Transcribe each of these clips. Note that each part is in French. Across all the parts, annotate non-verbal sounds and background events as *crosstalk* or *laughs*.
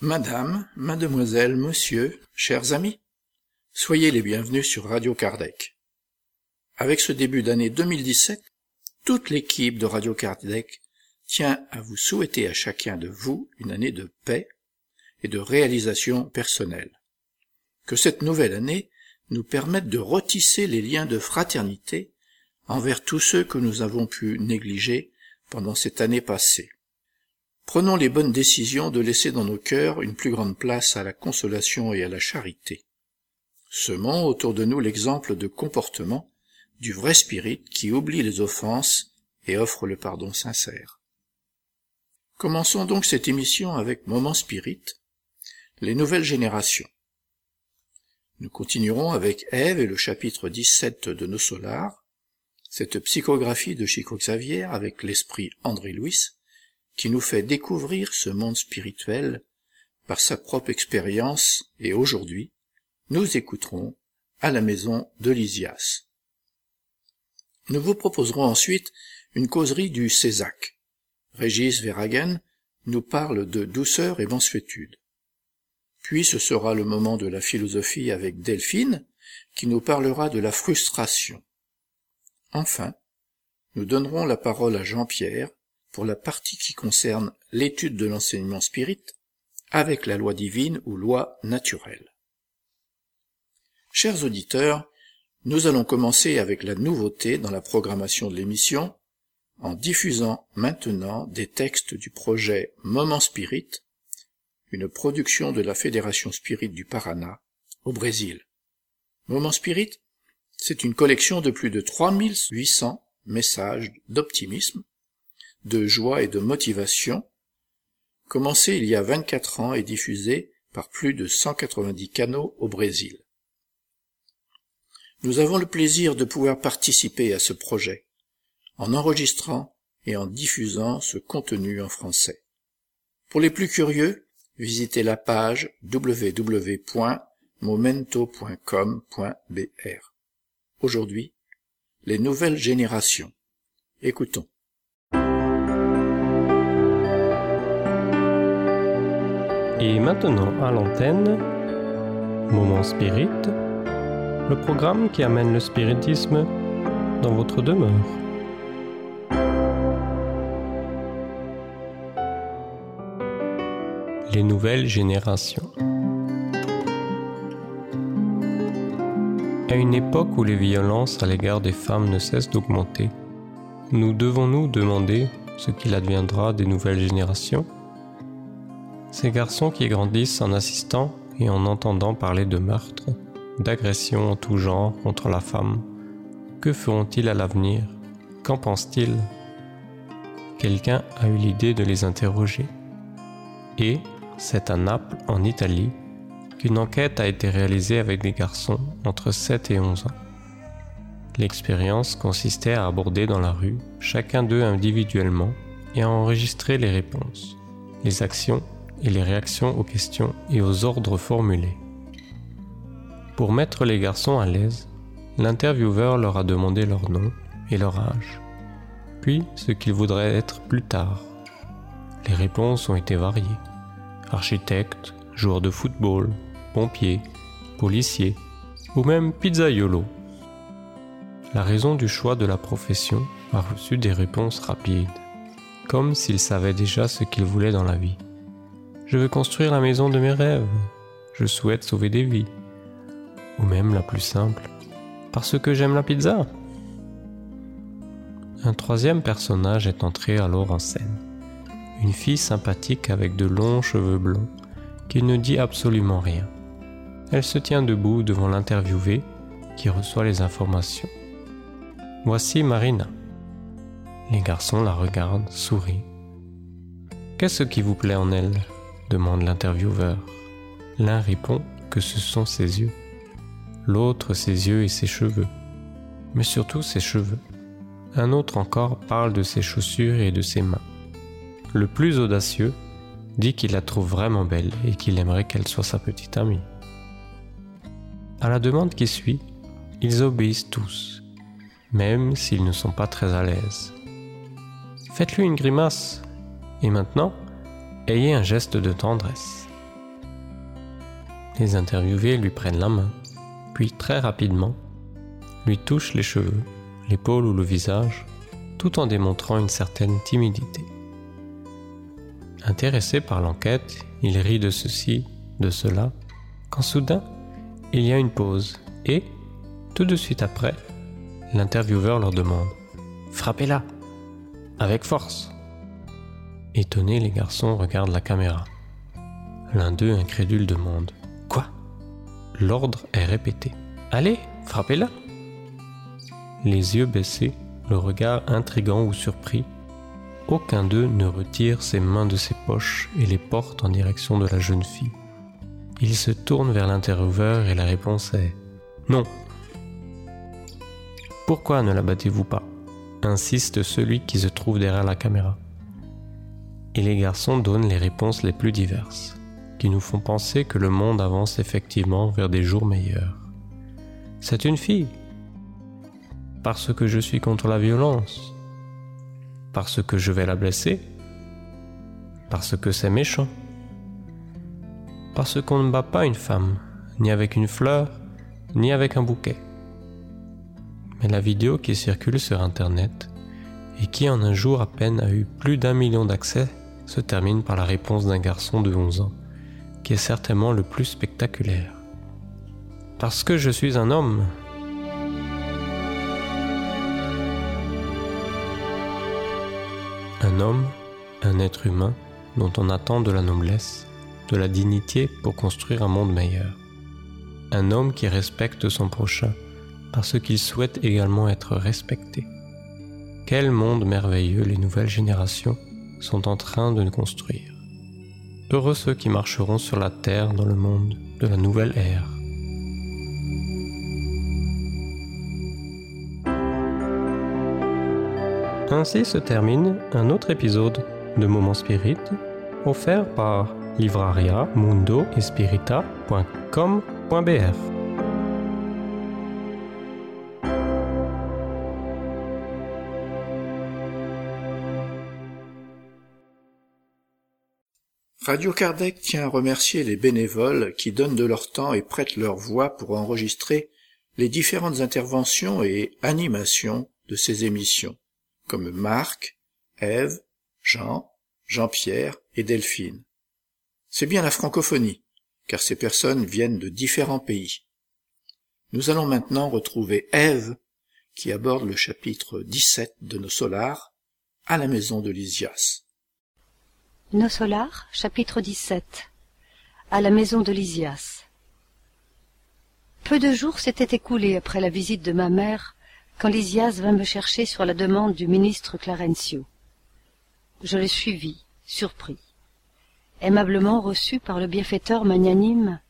Madame, mademoiselle, monsieur, chers amis, soyez les bienvenus sur Radio Kardec. Avec ce début d'année 2017, toute l'équipe de Radio Kardec tient à vous souhaiter à chacun de vous une année de paix et de réalisation personnelle. Que cette nouvelle année nous permette de retisser les liens de fraternité envers tous ceux que nous avons pu négliger pendant cette année passée. Prenons les bonnes décisions de laisser dans nos cœurs une plus grande place à la consolation et à la charité. Semons autour de nous l'exemple de comportement du vrai spirit qui oublie les offenses et offre le pardon sincère. Commençons donc cette émission avec Moment Spirit, les nouvelles générations. Nous continuerons avec Ève et le chapitre 17 de Nos Solars, cette psychographie de Chico Xavier avec l'esprit André Louis, qui nous fait découvrir ce monde spirituel par sa propre expérience et aujourd'hui, nous écouterons à la maison de Lysias. Nous vous proposerons ensuite une causerie du Césac. Régis Verhagen nous parle de douceur et mansuétude. Puis ce sera le moment de la philosophie avec Delphine, qui nous parlera de la frustration. Enfin, nous donnerons la parole à Jean-Pierre, pour la partie qui concerne l'étude de l'enseignement spirit avec la loi divine ou loi naturelle. Chers auditeurs, nous allons commencer avec la nouveauté dans la programmation de l'émission en diffusant maintenant des textes du projet Moment Spirit, une production de la Fédération Spirit du Paraná au Brésil. Moment Spirit, c'est une collection de plus de 3800 messages d'optimisme, de joie et de motivation, commencé il y a 24 ans et diffusé par plus de 190 canaux au Brésil. Nous avons le plaisir de pouvoir participer à ce projet en enregistrant et en diffusant ce contenu en français. Pour les plus curieux, visitez la page www.momento.com.br. Aujourd'hui, les nouvelles générations. Écoutons. Et maintenant à l'antenne, Moment Spirit, le programme qui amène le spiritisme dans votre demeure. Les nouvelles générations. À une époque où les violences à l'égard des femmes ne cessent d'augmenter, nous devons-nous demander ce qu'il adviendra des nouvelles générations ces garçons qui grandissent en assistant et en entendant parler de meurtres, d'agressions en tout genre contre la femme, que feront-ils à l'avenir? Qu'en pensent-ils? Quelqu'un a eu l'idée de les interroger. Et c'est à Naples, en Italie, qu'une enquête a été réalisée avec des garçons entre 7 et 11 ans. L'expérience consistait à aborder dans la rue chacun d'eux individuellement et à enregistrer les réponses, les actions et les réactions aux questions et aux ordres formulés. Pour mettre les garçons à l'aise, l'intervieweur leur a demandé leur nom et leur âge, puis ce qu'ils voudraient être plus tard. Les réponses ont été variées. Architecte, joueur de football, pompier, policier ou même pizzaiolo. La raison du choix de la profession a reçu des réponses rapides, comme s'ils savaient déjà ce qu'ils voulaient dans la vie. Je veux construire la maison de mes rêves. Je souhaite sauver des vies. Ou même la plus simple, parce que j'aime la pizza. Un troisième personnage est entré alors en scène. Une fille sympathique avec de longs cheveux blonds qui ne dit absolument rien. Elle se tient debout devant l'interviewé qui reçoit les informations. Voici Marina. Les garçons la regardent, sourient. Qu'est-ce qui vous plaît en elle? Demande l'intervieweur. L'un répond que ce sont ses yeux, l'autre ses yeux et ses cheveux, mais surtout ses cheveux. Un autre encore parle de ses chaussures et de ses mains. Le plus audacieux dit qu'il la trouve vraiment belle et qu'il aimerait qu'elle soit sa petite amie. À la demande qui suit, ils obéissent tous, même s'ils ne sont pas très à l'aise. Faites-lui une grimace. Et maintenant, ayez un geste de tendresse. Les interviewés lui prennent la main, puis très rapidement, lui touchent les cheveux, l'épaule ou le visage, tout en démontrant une certaine timidité. Intéressé par l'enquête, il rit de ceci, de cela, quand soudain, il y a une pause et, tout de suite après, l'intervieweur leur demande ⁇ Frappez-la !⁇ Avec force Étonnés, les garçons regardent la caméra. L'un d'eux, incrédule, demande ⁇ Quoi ?⁇ L'ordre est répété. Allez, frappez-la Les yeux baissés, le regard intrigant ou surpris, aucun d'eux ne retire ses mains de ses poches et les porte en direction de la jeune fille. Il se tourne vers l'intervieweur et la réponse est ⁇ Non !⁇ Pourquoi ne la battez-vous pas? insiste celui qui se trouve derrière la caméra. Et les garçons donnent les réponses les plus diverses, qui nous font penser que le monde avance effectivement vers des jours meilleurs. C'est une fille. Parce que je suis contre la violence. Parce que je vais la blesser. Parce que c'est méchant parce qu'on ne bat pas une femme, ni avec une fleur, ni avec un bouquet. Mais la vidéo qui circule sur Internet, et qui en un jour à peine a eu plus d'un million d'accès, se termine par la réponse d'un garçon de 11 ans, qui est certainement le plus spectaculaire. Parce que je suis un homme. Un homme, un être humain dont on attend de la noblesse, de la dignité pour construire un monde meilleur. Un homme qui respecte son prochain parce qu'il souhaite également être respecté. Quel monde merveilleux les nouvelles générations sont en train de nous construire. Heureux ceux qui marcheront sur la terre dans le monde de la nouvelle ère. Ainsi se termine un autre épisode de Moment Spirit offert par livraria mundo Radio Kardec tient à remercier les bénévoles qui donnent de leur temps et prêtent leur voix pour enregistrer les différentes interventions et animations de ces émissions, comme Marc, Ève, Jean, Jean-Pierre et Delphine. C'est bien la francophonie, car ces personnes viennent de différents pays. Nous allons maintenant retrouver Ève, qui aborde le chapitre 17 de nos solars, à la maison de Lysias. Nos solars, chapitre 17 À la maison de Lysias. Peu de jours s'étaient écoulés après la visite de ma mère quand Lysias vint me chercher sur la demande du ministre Clarencio. Je le suivis, surpris. Aimablement reçu par le bienfaiteur magnanime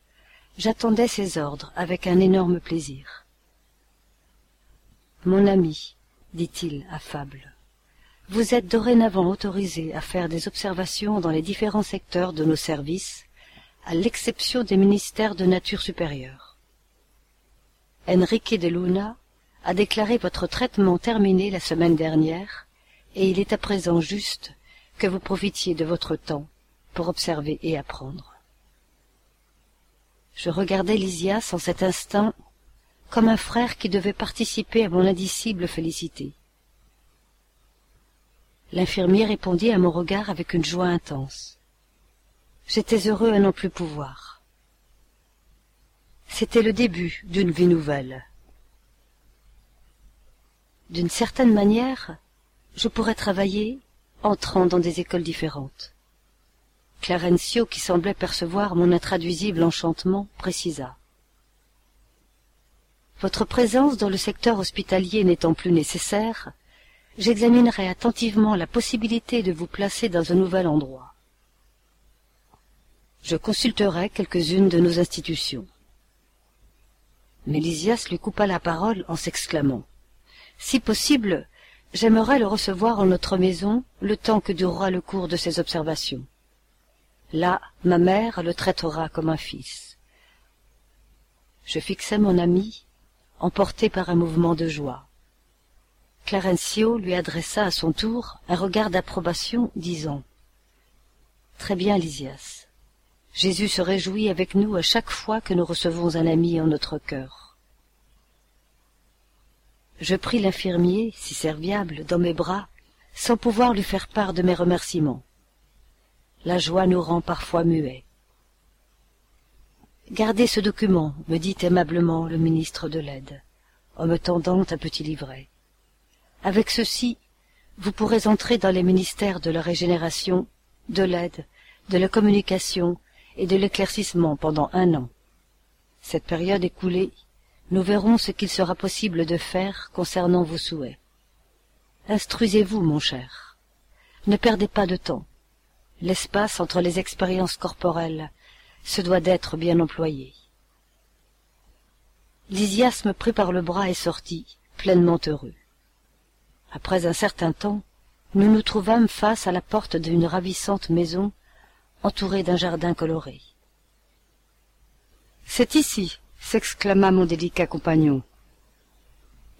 j'attendais ses ordres avec un énorme plaisir. Mon ami dit-il affable vous êtes dorénavant autorisé à faire des observations dans les différents secteurs de nos services à l'exception des ministères de nature supérieure enrique de luna a déclaré votre traitement terminé la semaine dernière et il est à présent juste que vous profitiez de votre temps pour observer et apprendre. Je regardais Lysias en cet instant comme un frère qui devait participer à mon indicible félicité. L'infirmier répondit à mon regard avec une joie intense. J'étais heureux à n'en plus pouvoir. C'était le début d'une vie nouvelle. D'une certaine manière, je pourrais travailler entrant dans des écoles différentes. Clarencio, qui semblait percevoir mon intraduisible enchantement, précisa. Votre présence dans le secteur hospitalier n'étant plus nécessaire, j'examinerai attentivement la possibilité de vous placer dans un nouvel endroit. Je consulterai quelques-unes de nos institutions. Mélisias lui coupa la parole en s'exclamant. Si possible, j'aimerais le recevoir en notre maison le temps que durera le cours de ses observations. Là, ma mère le traitera comme un fils. Je fixai mon ami, emporté par un mouvement de joie. Clarencio lui adressa à son tour un regard d'approbation, disant Très bien, Lysias. Jésus se réjouit avec nous à chaque fois que nous recevons un ami en notre cœur. Je pris l'infirmier, si serviable, dans mes bras, sans pouvoir lui faire part de mes remerciements. La joie nous rend parfois muets. Gardez ce document, me dit aimablement le ministre de l'aide, en me tendant un petit livret. Avec ceci, vous pourrez entrer dans les ministères de la régénération, de l'aide, de la communication et de l'éclaircissement pendant un an. Cette période écoulée, nous verrons ce qu'il sera possible de faire concernant vos souhaits. Instruisez-vous, mon cher. Ne perdez pas de temps. L'espace entre les expériences corporelles se doit d'être bien employé. Lysias me prit par le bras et sortit, pleinement heureux. Après un certain temps, nous nous trouvâmes face à la porte d'une ravissante maison entourée d'un jardin coloré. C'est ici, s'exclama mon délicat compagnon.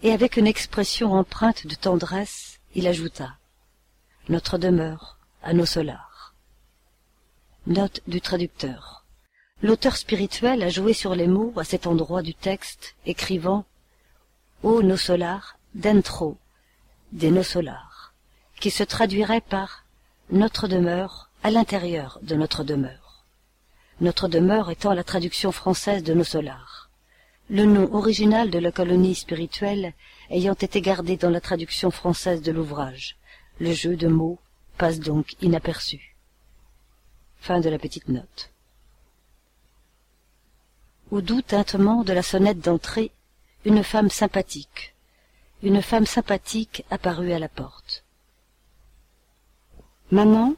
Et avec une expression empreinte de tendresse, il ajouta Notre demeure à nos solars. Note du traducteur. L'auteur spirituel a joué sur les mots à cet endroit du texte, écrivant Ô nos solars, dentro, des solars, qui se traduirait par notre demeure à l'intérieur de notre demeure. Notre demeure étant la traduction française de nos solars. Le nom original de la colonie spirituelle ayant été gardé dans la traduction française de l'ouvrage. Le jeu de mots passe donc inaperçu. Fin de la petite note. Au doux tintement de la sonnette d'entrée, une femme sympathique, une femme sympathique apparut à la porte. Maman,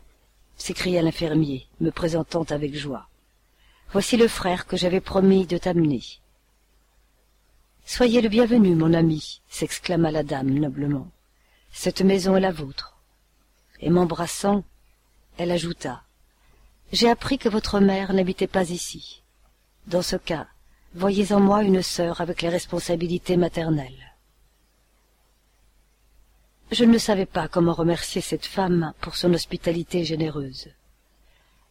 s'écria l'infirmier, me présentant avec joie, voici le frère que j'avais promis de t'amener. Soyez le bienvenu, mon ami, s'exclama la dame noblement. Cette maison est la vôtre. Et m'embrassant, elle ajouta. J'ai appris que votre mère n'habitait pas ici. Dans ce cas, voyez en moi une sœur avec les responsabilités maternelles. Je ne savais pas comment remercier cette femme pour son hospitalité généreuse.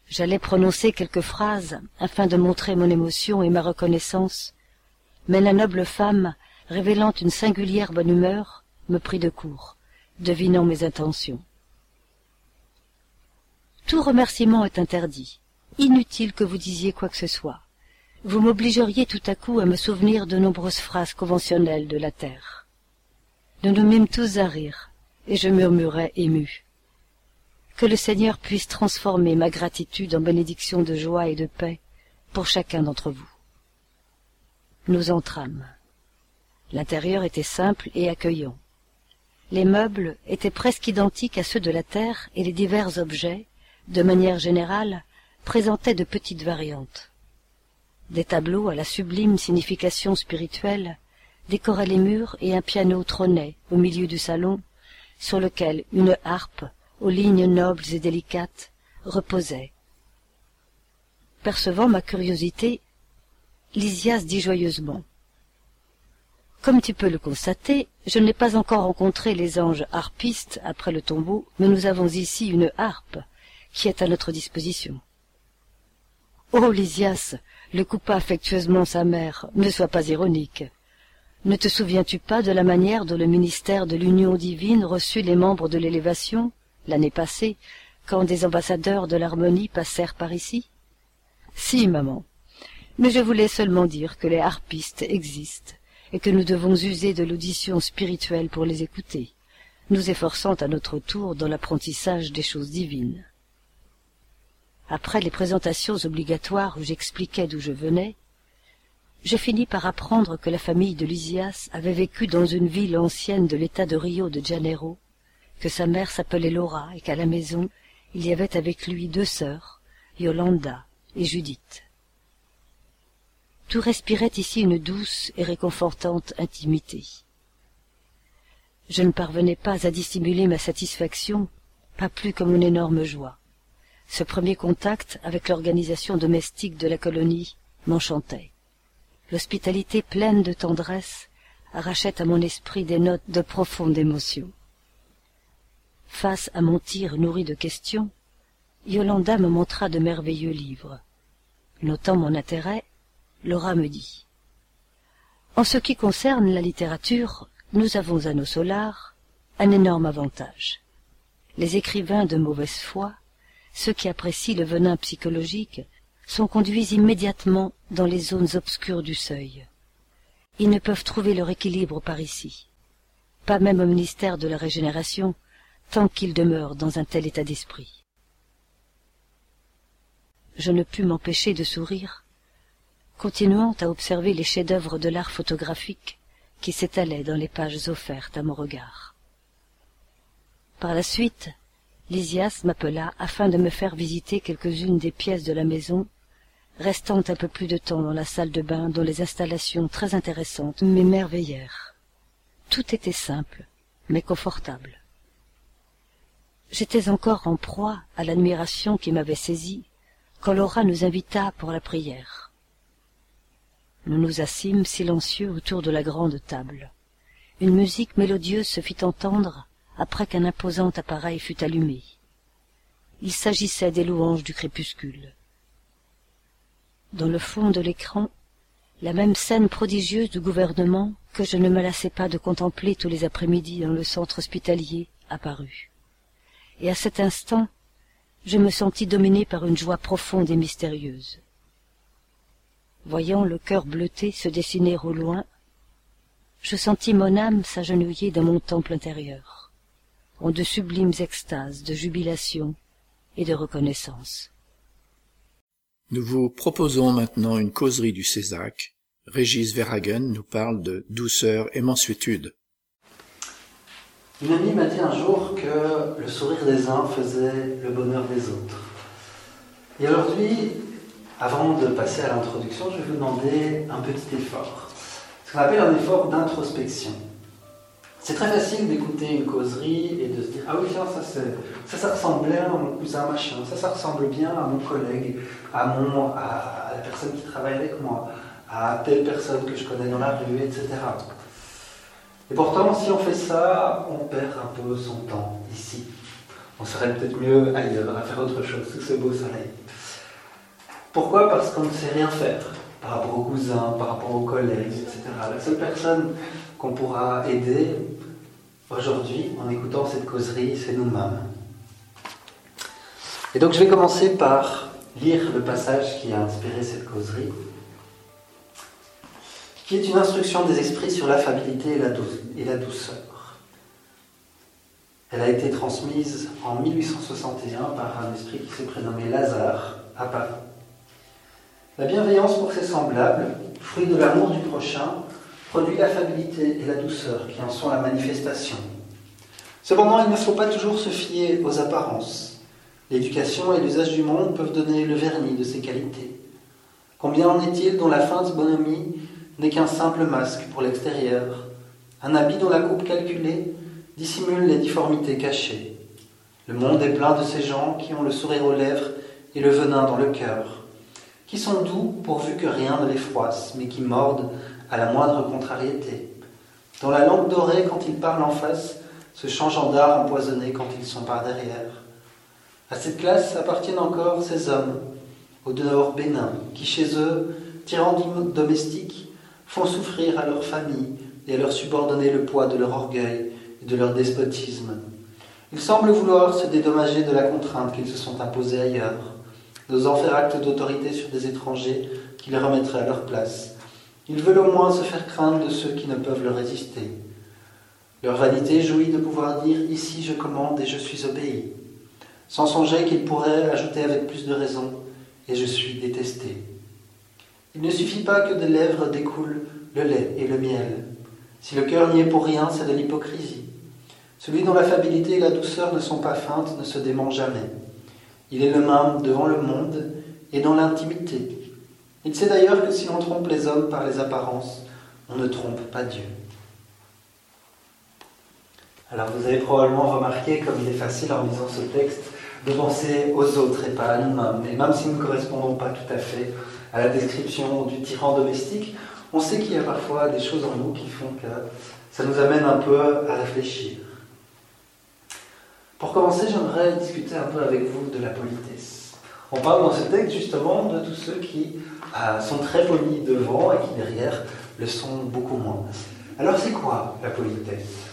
J'allais prononcer quelques phrases afin de montrer mon émotion et ma reconnaissance, mais la noble femme, révélant une singulière bonne humeur, me prit de court, devinant mes intentions. Tout remerciement est interdit. Inutile que vous disiez quoi que ce soit. Vous m'obligeriez tout à coup à me souvenir de nombreuses phrases conventionnelles de la terre. Nous nous mîmes tous à rire, et je murmurai ému. Que le Seigneur puisse transformer ma gratitude en bénédiction de joie et de paix pour chacun d'entre vous. Nous entrâmes. L'intérieur était simple et accueillant. Les meubles étaient presque identiques à ceux de la terre et les divers objets, de manière générale, présentaient de petites variantes. Des tableaux à la sublime signification spirituelle décoraient les murs et un piano trônait au milieu du salon sur lequel une harpe aux lignes nobles et délicates reposait. Percevant ma curiosité, Lysias dit joyeusement Comme tu peux le constater, je n'ai pas encore rencontré les anges harpistes après le tombeau, mais nous avons ici une harpe qui est à notre disposition. Oh, Lysias, le coupa affectueusement sa mère, ne sois pas ironique. Ne te souviens-tu pas de la manière dont le ministère de l'Union divine reçut les membres de l'élévation, l'année passée, quand des ambassadeurs de l'harmonie passèrent par ici? Si, maman. Mais je voulais seulement dire que les harpistes existent, et que nous devons user de l'audition spirituelle pour les écouter, nous efforçant à notre tour dans l'apprentissage des choses divines. Après les présentations obligatoires où j'expliquais d'où je venais, je finis par apprendre que la famille de Lysias avait vécu dans une ville ancienne de l'état de Rio de Janeiro, que sa mère s'appelait Laura et qu'à la maison il y avait avec lui deux sœurs, Yolanda et Judith. Tout respirait ici une douce et réconfortante intimité. Je ne parvenais pas à dissimuler ma satisfaction, pas plus que mon énorme joie. Ce premier contact avec l'organisation domestique de la colonie m'enchantait l'hospitalité pleine de tendresse arrachait à mon esprit des notes de profonde émotion. Face à mon tir nourri de questions, Yolanda me montra de merveilleux livres. Notant mon intérêt, Laura me dit En ce qui concerne la littérature, nous avons à nos solars un énorme avantage. Les écrivains de mauvaise foi, ceux qui apprécient le venin psychologique, sont conduits immédiatement dans les zones obscures du seuil. Ils ne peuvent trouver leur équilibre par ici, pas même au ministère de la Régénération, tant qu'ils demeurent dans un tel état d'esprit. Je ne pus m'empêcher de sourire, continuant à observer les chefs-d'œuvre de l'art photographique qui s'étalaient dans les pages offertes à mon regard. Par la suite, Lysias m'appela afin de me faire visiter quelques-unes des pièces de la maison, restant un peu plus de temps dans la salle de bain dont les installations très intéressantes m'émerveillèrent. Tout était simple, mais confortable. J'étais encore en proie à l'admiration qui m'avait saisi quand Laura nous invita pour la prière. Nous nous assîmes silencieux autour de la grande table. Une musique mélodieuse se fit entendre après qu'un imposant appareil fut allumé. Il s'agissait des louanges du crépuscule. Dans le fond de l'écran, la même scène prodigieuse du gouvernement que je ne me lassais pas de contempler tous les après-midi dans le centre hospitalier apparut. Et à cet instant, je me sentis dominé par une joie profonde et mystérieuse. Voyant le cœur bleuté se dessiner au loin, je sentis mon âme s'agenouiller dans mon temple intérieur ont de sublimes extases de jubilation et de reconnaissance. Nous vous proposons maintenant une causerie du Césac. Régis Verhagen nous parle de douceur et mansuétude. Une amie m'a dit un jour que le sourire des uns faisait le bonheur des autres. Et aujourd'hui, avant de passer à l'introduction, je vais vous demander un petit effort. Ce qu'on appelle un effort d'introspection. C'est très facile d'écouter une causerie et de se dire Ah oui, tiens, ça, ça, ça ressemble bien à mon cousin machin, ça, ça ressemble bien à mon collègue, à, mon, à, la personne qui travaille avec moi, à telle personne que je connais dans la rue, etc. Et pourtant, si on fait ça, on perd un peu son temps ici. On serait peut-être mieux ailleurs, à faire autre chose sous ce beau soleil. Pourquoi? Parce qu'on ne sait rien faire par rapport aux cousins, par rapport aux collègues, etc. La seule personne qu'on pourra aider aujourd'hui en écoutant cette causerie, c'est nous-mêmes. Et donc je vais commencer par lire le passage qui a inspiré cette causerie, qui est une instruction des esprits sur l'affabilité et la douceur. Elle a été transmise en 1861 par un esprit qui s'est prénommé Lazare à Paris. La bienveillance pour ses semblables, fruit de l'amour du prochain, produit l'affabilité et la douceur qui en sont la manifestation. Cependant, il ne faut pas toujours se fier aux apparences. L'éducation et l'usage du monde peuvent donner le vernis de ces qualités. Combien en est-il dont la feinte bonhomie n'est qu'un simple masque pour l'extérieur, un habit dont la coupe calculée dissimule les difformités cachées. Le monde est plein de ces gens qui ont le sourire aux lèvres et le venin dans le cœur, qui sont doux pourvu que rien ne les froisse, mais qui mordent à la moindre contrariété, dont la langue dorée quand ils parlent en face se change en empoisonné quand ils sont par derrière. À cette classe appartiennent encore ces hommes, au dehors bénins, qui chez eux, tyrans domestiques, font souffrir à leur famille et à leur subordonner le poids de leur orgueil et de leur despotisme. Ils semblent vouloir se dédommager de la contrainte qu'ils se sont imposée ailleurs, n'osant faire acte d'autorité sur des étrangers qui les remettraient à leur place, ils veulent au moins se faire craindre de ceux qui ne peuvent leur résister. Leur vanité jouit de pouvoir dire Ici je commande et je suis obéi, sans songer qu'ils pourraient ajouter avec plus de raison Et je suis détesté. Il ne suffit pas que des lèvres découlent le lait et le miel. Si le cœur n'y est pour rien, c'est de l'hypocrisie. Celui dont l'affabilité et la douceur ne sont pas feintes ne se dément jamais. Il est le même devant le monde et dans l'intimité, il sait d'ailleurs que si on trompe les hommes par les apparences, on ne trompe pas Dieu. Alors vous avez probablement remarqué comme il est facile en lisant ce texte de penser aux autres et pas à nous-mêmes. Et même si nous ne correspondons pas tout à fait à la description du tyran domestique, on sait qu'il y a parfois des choses en nous qui font que ça nous amène un peu à réfléchir. Pour commencer, j'aimerais discuter un peu avec vous de la politesse. On parle dans ce texte justement de tous ceux qui euh, sont très polis devant et qui derrière le sont beaucoup moins. Alors c'est quoi la politesse?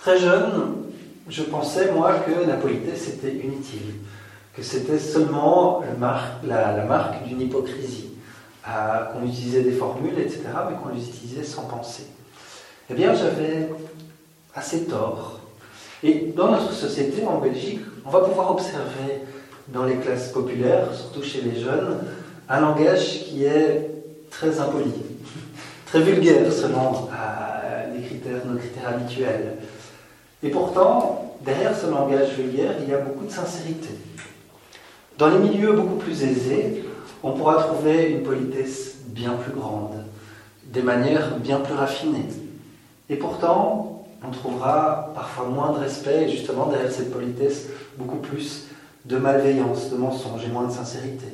Très jeune, je pensais moi que la politesse était inutile, que c'était seulement la, marque d'une hypocrisie, euh, qu'on utilisait des formules, etc., mais qu'on les utilisait sans penser. Eh bien, j'avais assez tort. Et dans notre société, en Belgique, on va pouvoir observer dans les classes populaires, surtout chez les jeunes, un langage qui est très impoli, très vulgaire selon euh, les critères, nos critères habituels. Et pourtant, derrière ce langage vulgaire, il y a beaucoup de sincérité. Dans les milieux beaucoup plus aisés, on pourra trouver une politesse bien plus grande, des manières bien plus raffinées. Et pourtant, on trouvera parfois moins de respect, et justement derrière cette politesse, beaucoup plus de malveillance, de mensonge et moins de sincérité.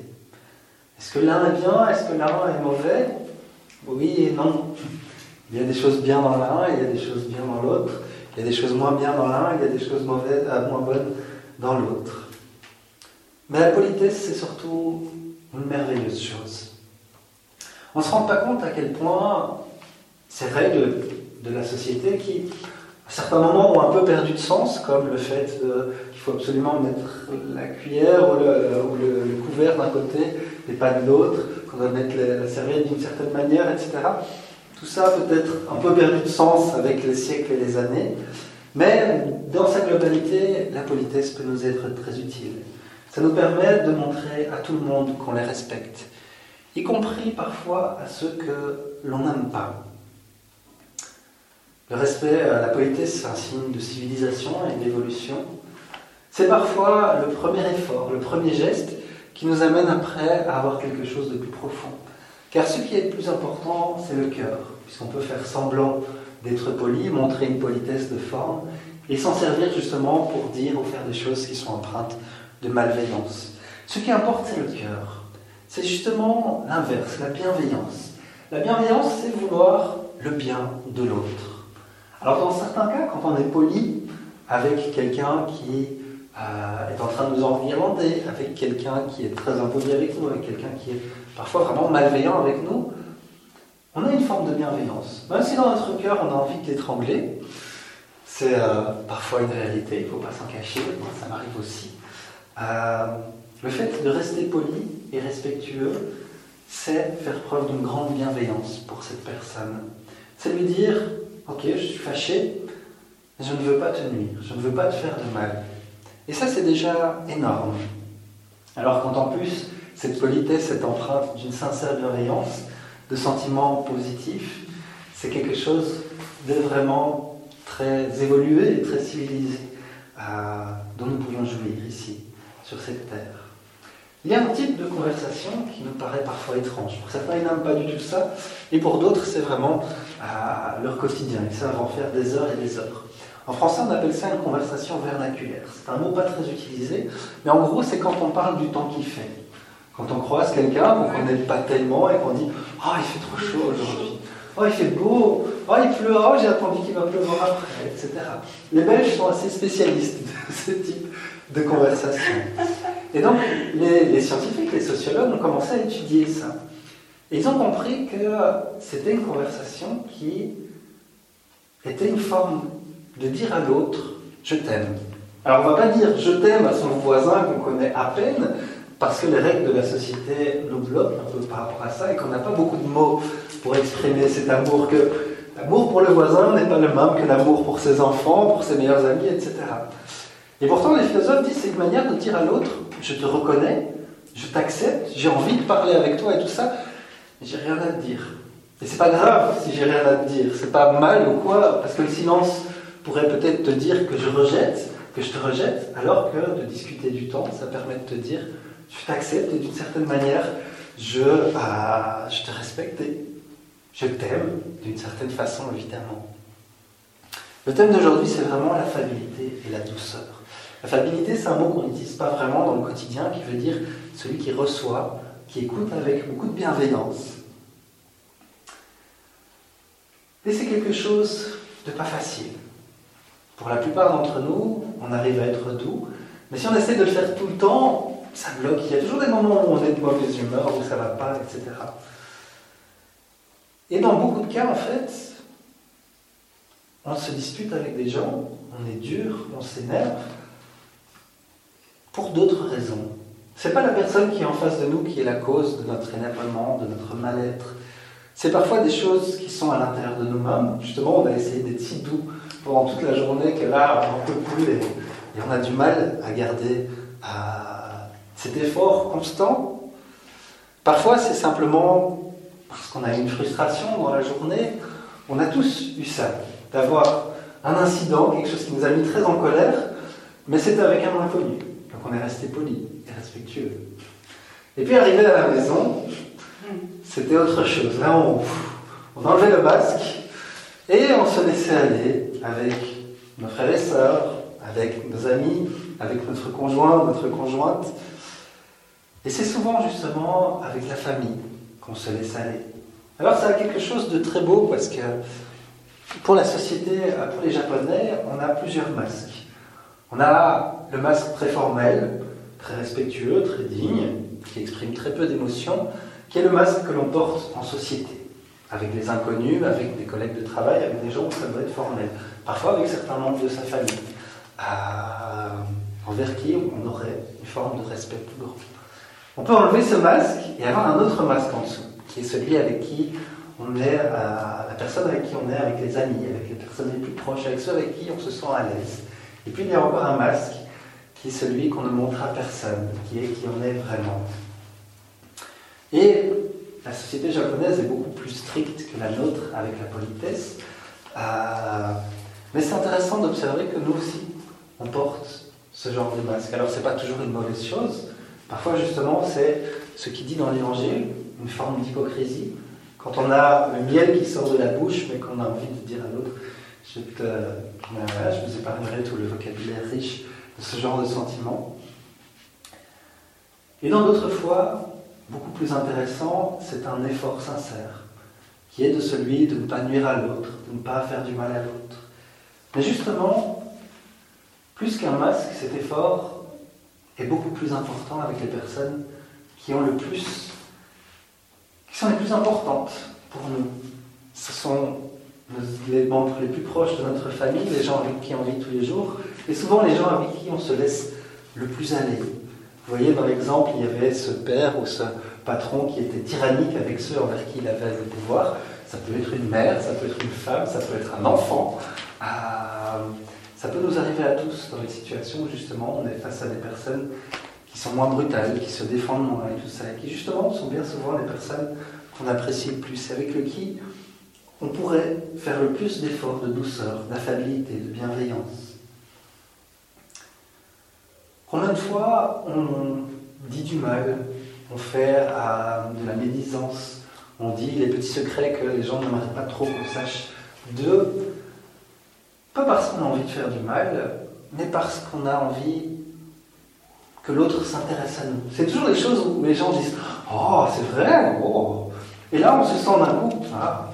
Est-ce que l'un est bien Est-ce que l'un est mauvais? Oui et non. Il y a des choses bien dans l'un, il y a des choses bien dans l'autre. Il y a des choses moins bien dans l'un, il y a des choses euh, moins bonnes dans l'autre. Mais la politesse, c'est surtout une merveilleuse chose. On ne se rend pas compte à quel point ces règles de la société qui, à certains moments, ont un peu perdu de sens, comme le fait qu'il faut absolument mettre la cuillère ou le, couvert d'un côté et pas de l'autre, qu'on doit mettre la serviette d'une certaine manière, etc. Tout ça peut être un peu perdu de sens avec les siècles et les années, mais dans sa globalité, la politesse peut nous être très utile. Ça nous permet de montrer à tout le monde qu'on les respecte, y compris parfois à ceux que l'on n'aime pas. Le respect, euh, la politesse, c'est un signe de civilisation et d'évolution. C'est parfois le premier effort, le premier geste qui nous amène après à avoir quelque chose de plus profond. Car ce qui est le plus important, c'est le cœur, puisqu'on peut faire semblant d'être poli, montrer une politesse de forme, et s'en servir justement pour dire ou faire des choses qui sont empreintes de malveillance. Ce qui importe, c'est le cœur. C'est justement l'inverse, la bienveillance. La bienveillance, c'est vouloir le bien de l'autre. Alors dans certains cas, quand on est poli avec quelqu'un qui euh, est en train de nous environner, avec quelqu'un qui est très impoli avec nous, avec quelqu'un qui est parfois vraiment malveillant avec nous, on a une forme de bienveillance. Même si dans notre cœur on a envie de l'étrangler, c'est euh, parfois une réalité, il ne faut pas s'en cacher, moi ça m'arrive aussi. Euh, le fait de rester poli et respectueux, c'est faire preuve d'une grande bienveillance pour cette personne. C'est lui dire, ok, je suis fâché, je ne veux pas te nuire, je ne veux pas te faire de mal. Et ça, c'est déjà énorme. Alors quand en plus, cette politesse est empreinte d'une sincère bienveillance, de sentiments positifs, c'est quelque chose de vraiment très évolué très civilisé euh, dont nous pouvons jouir ici, sur cette terre. Il y a un type de conversation qui nous paraît parfois étrange. Pour certains, ils n'aiment pas du tout ça, et pour d'autres, c'est vraiment euh, leur quotidien. Ils savent en faire des heures et des heures. En français, on appelle ça une conversation vernaculaire. C'est un mot pas très utilisé, mais en gros, c'est quand on parle du temps qu'il fait. Quand on croise quelqu'un qu'on ne connaît pas tellement et qu'on dit Oh, il fait trop chaud aujourd'hui. Oh, il fait beau. Oh, il pleut. Oh, j'ai attendu qu'il va pleuvoir après, etc. Les Belges sont assez spécialistes de *laughs* ce type de conversation. Et donc, les, les scientifiques, les sociologues ont commencé à étudier ça. Et ils ont compris que c'était une conversation qui était une forme de dire à l'autre je t'aime. Alors on ne va pas dire je t'aime à son voisin qu'on connaît à peine, parce que les règles de la société nous bloquent un peu par rapport à ça et qu'on n'a pas beaucoup de mots pour exprimer cet amour, que l'amour pour le voisin n'est pas le même que l'amour pour ses enfants, pour ses meilleurs amis, etc. Et pourtant les philosophes disent c'est une manière de dire à l'autre je te reconnais, je t'accepte, j'ai envie de parler avec toi et tout ça, mais j'ai rien à te dire. Et c'est pas grave si j'ai rien à te dire, c'est pas mal ou quoi, parce que le silence pourrait peut-être te dire que je rejette, que je te rejette, alors que de discuter du temps, ça permet de te dire je t'accepte et d'une certaine manière, je, euh, je te respecte et je t'aime d'une certaine façon, évidemment. Le thème d'aujourd'hui, c'est vraiment l'affabilité et la douceur. L'affabilité, c'est un mot qu'on n'utilise pas vraiment dans le quotidien, qui veut dire celui qui reçoit, qui écoute avec beaucoup de bienveillance. Et c'est quelque chose de pas facile. Pour la plupart d'entre nous, on arrive à être doux, mais si on essaie de le faire tout le temps, ça bloque. Il y a toujours des moments où on est de mauvaise humeur, où ça va pas, etc. Et dans beaucoup de cas, en fait, on se dispute avec des gens, on est dur, on s'énerve, pour d'autres raisons. C'est pas la personne qui est en face de nous qui est la cause de notre énervement, de notre mal-être. C'est parfois des choses qui sont à l'intérieur de nous-mêmes. Justement, on a essayé d'être si doux pendant toute la journée que là, on n'en peut plus et, on a du mal à garder cet effort constant. Parfois, c'est simplement parce qu'on a une frustration dans la journée. On a tous eu ça, d'avoir un incident, quelque chose qui nous a mis très en colère, mais c'était avec un inconnu. Donc on est resté poli et respectueux. Et puis arrivé à la maison, c'était autre chose. Là, on, on, enlevait le masque et on se laissait aller avec nos frères et sœurs, avec nos amis, avec notre conjoint, notre conjointe. Et c'est souvent justement avec la famille qu'on se laisse aller. Alors ça a quelque chose de très beau parce que pour la société, pour les Japonais, on a plusieurs masques. On a le masque très formel, très respectueux, très digne, qui exprime très peu d'émotions, qui est le masque que l'on porte en société, avec les inconnus, avec des collègues de travail, avec des gens où ça doit être formel, parfois avec certains membres de sa famille, euh, envers qui on aurait une forme de respect plus grand. On peut enlever ce masque et avoir un autre masque en dessous, qui est celui avec qui on est, euh, la personne avec qui on est, avec les amis, avec les personnes les plus proches, avec ceux avec qui on se sent à l'aise. Et puis il y a encore un masque qui est celui qu'on ne montre à personne, qui est qui on est vraiment. Et la société japonaise est beaucoup plus stricte que la nôtre avec la politesse. Euh, mais c'est intéressant d'observer que nous aussi, on porte ce genre de masque. Alors, ce n'est pas toujours une mauvaise chose. Parfois, justement, c'est ce qui dit dans l'évangile, une forme d'hypocrisie. Quand on a le miel qui sort de la bouche, mais qu'on a envie de dire à l'autre, je, je vous épargnerai tout le vocabulaire riche de ce genre de sentiment. Et dans d'autres fois, beaucoup plus intéressant, c'est un effort sincère, qui est de celui de ne pas nuire à l'autre, de ne pas faire du mal à l'autre. Mais justement, plus qu'un masque, cet effort est beaucoup plus important avec les personnes qui ont le plus, qui sont les plus importantes pour nous. Ce sont les membres les plus proches de notre famille, les gens avec qui on vit tous les jours, et souvent les gens avec qui on se laisse le plus aller. Vous voyez, dans l'exemple, il y avait ce père ou ce patron qui était tyrannique avec ceux envers qui il avait le pouvoir. Ça peut être une mère, ça peut être une femme, ça peut être un enfant. Euh, ça peut nous arriver à tous dans des situations où justement on est face à des personnes qui sont moins brutales, qui se défendent moins et tout ça, et qui justement sont bien souvent les personnes qu'on apprécie le plus, avec le qui on pourrait faire le plus d'efforts de douceur, d'affabilité, de bienveillance. Combien de fois on dit du mal, on fait de la médisance, on dit les petits secrets que les gens n'aimeraient pas trop qu'on sache d'eux, pas parce qu'on a envie de faire du mal, mais parce qu'on a envie que l'autre s'intéresse à nous. C'est toujours des choses où les gens disent Oh, c'est vrai oh. Et là, on se sent d'un coup, ah,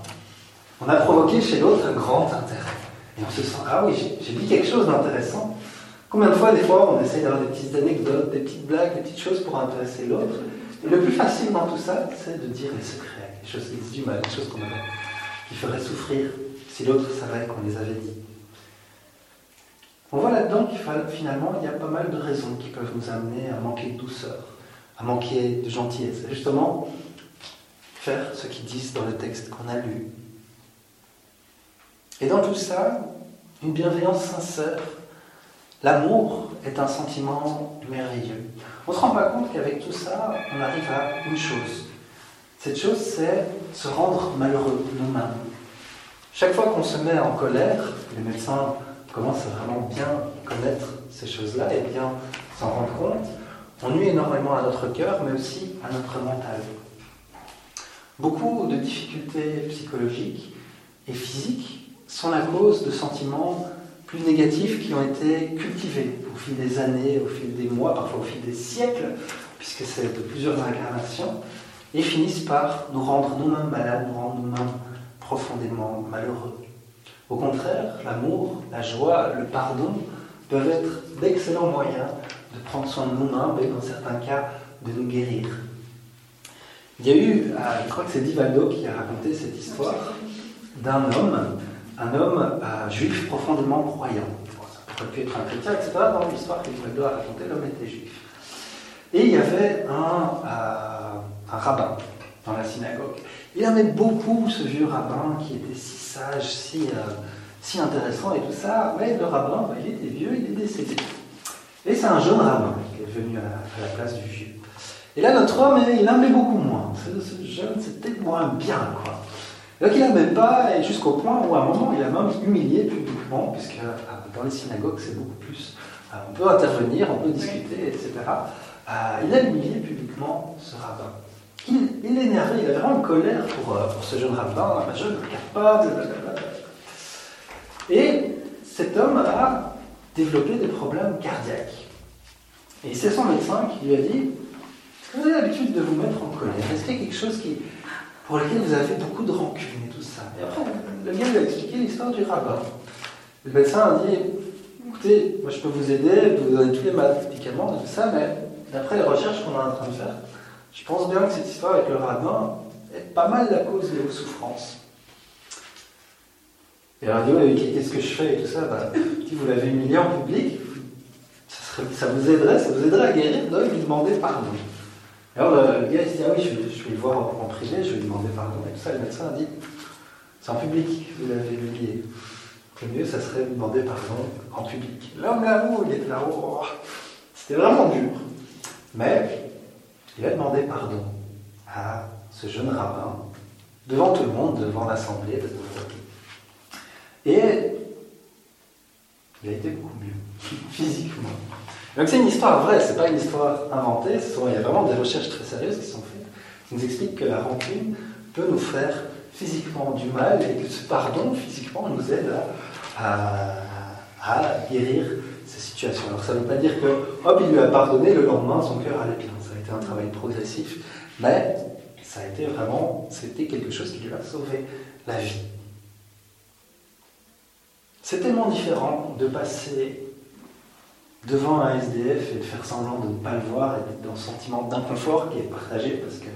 on a provoqué chez l'autre un grand intérêt. Et on se sent Ah oui, j'ai dit quelque chose d'intéressant. Combien de fois, des fois, on essaie d'avoir des petites anecdotes, des petites blagues, des petites choses pour intéresser l'autre Et le plus facile dans tout ça, c'est de dire les secrets, les choses qui disent du mal, les choses qu'on qui feraient souffrir si l'autre savait qu'on les avait dit. On voit là-dedans qu'il finalement, il y a pas mal de raisons qui peuvent nous amener à manquer de douceur, à manquer de gentillesse. justement, faire ce qu'ils disent dans le texte qu'on a lu. Et dans tout ça, une bienveillance sincère L'amour est un sentiment merveilleux. On ne se rend pas compte qu'avec tout ça, on arrive à une chose. Cette chose, c'est se rendre malheureux nous-mêmes. Chaque fois qu'on se met en colère, les médecins commencent à vraiment bien connaître ces choses-là et bien s'en rendre compte, on nuit énormément à notre cœur, mais aussi à notre mental. Beaucoup de difficultés psychologiques et physiques sont la cause de sentiments plus négatifs qui ont été cultivés au fil des années, au fil des mois, parfois au fil des siècles, puisque c'est de plusieurs incarnations, et finissent par nous rendre nous-mêmes malades, nous rendre nous-mêmes profondément malheureux. Au contraire, l'amour, la joie, le pardon peuvent être d'excellents moyens de prendre soin de nous-mêmes et dans certains cas de nous guérir. Il y a eu, euh, je crois que c'est Divaldo qui a raconté cette histoire d'un homme, un homme euh, juif profondément croyant. ça aurait pu être un chrétien, etc. Dans l'histoire que Divaldo a racontée, l'homme était juif. Et il y avait un, un rabbin dans la synagogue. Il aimait beaucoup ce vieux rabbin qui était si sage, si, euh, si intéressant et tout ça, mais le rabbin, il était vieux, il est décédé. Et c'est un jeune rabbin qui est venu à la, place du vieux. Et là, notre homme, il l'aimait beaucoup moins. Ce, jeune, c'était moins bien, quoi. Donc il n'aimait pas, et jusqu'au point où à un moment, il a même humilié publiquement, puisque euh, dans les synagogues, c'est beaucoup plus. Euh, on peut intervenir, on peut discuter, etc. il a humilié publiquement ce rabbin. Il, est énervé, il a vraiment une colère pour, euh, ce jeune rabbin, un jeune capable, Et cet homme a développé des problèmes cardiaques. Et c'est son médecin qui lui a dit Est-ce que vous avez l'habitude de vous mettre en colère? Est-ce qu'il y a quelque chose qui, pour lequel vous avez beaucoup de rancune et tout ça? Et après, le gars lui a expliqué l'histoire du rabbin. Le médecin a dit Écoutez, moi je peux vous aider, vous donner tous les médicaments et tout ça, mais d'après les recherches qu'on est en train de faire, je pense bien que cette histoire avec le rabbin est pas mal la cause de vos souffrances. Et alors, il dit, qu'est-ce que je fais et tout ça? Bah, Vous l'avez humilié en public, ça, vous aiderait, ça vous aiderait à guérir, donc lui demander pardon. alors le, gars il se dit, ah oui, je vais, le voir en, privé, je vais lui demander pardon. Et tout ça, le médecin a dit, c'est en public que vous l'avez humilié. Le mieux, ça serait de demander pardon en public. L'homme là-haut, il est là-haut. C'était vraiment dur. Mais il a demandé pardon à ce jeune rabbin, devant tout le monde, devant l'assemblée, et il a été beaucoup mieux, *laughs* physiquement. Donc c'est une histoire vraie, c'est pas une histoire inventée, il y a vraiment des recherches très sérieuses qui sont faites, qui nous expliquent que la rancune peut nous faire physiquement du mal et que ce pardon physiquement nous aide à, à guérir ces situations. Alors ça ne veut pas dire que, hop, il lui a pardonné, le lendemain, son cœur allait bien un travail progressif, mais ça a été vraiment, c'était quelque chose qui lui a sauvé la vie. C'est tellement différent de passer devant un SDF et de faire semblant de ne pas le voir et d'être dans ce sentiment d'inconfort qui est partagé parce que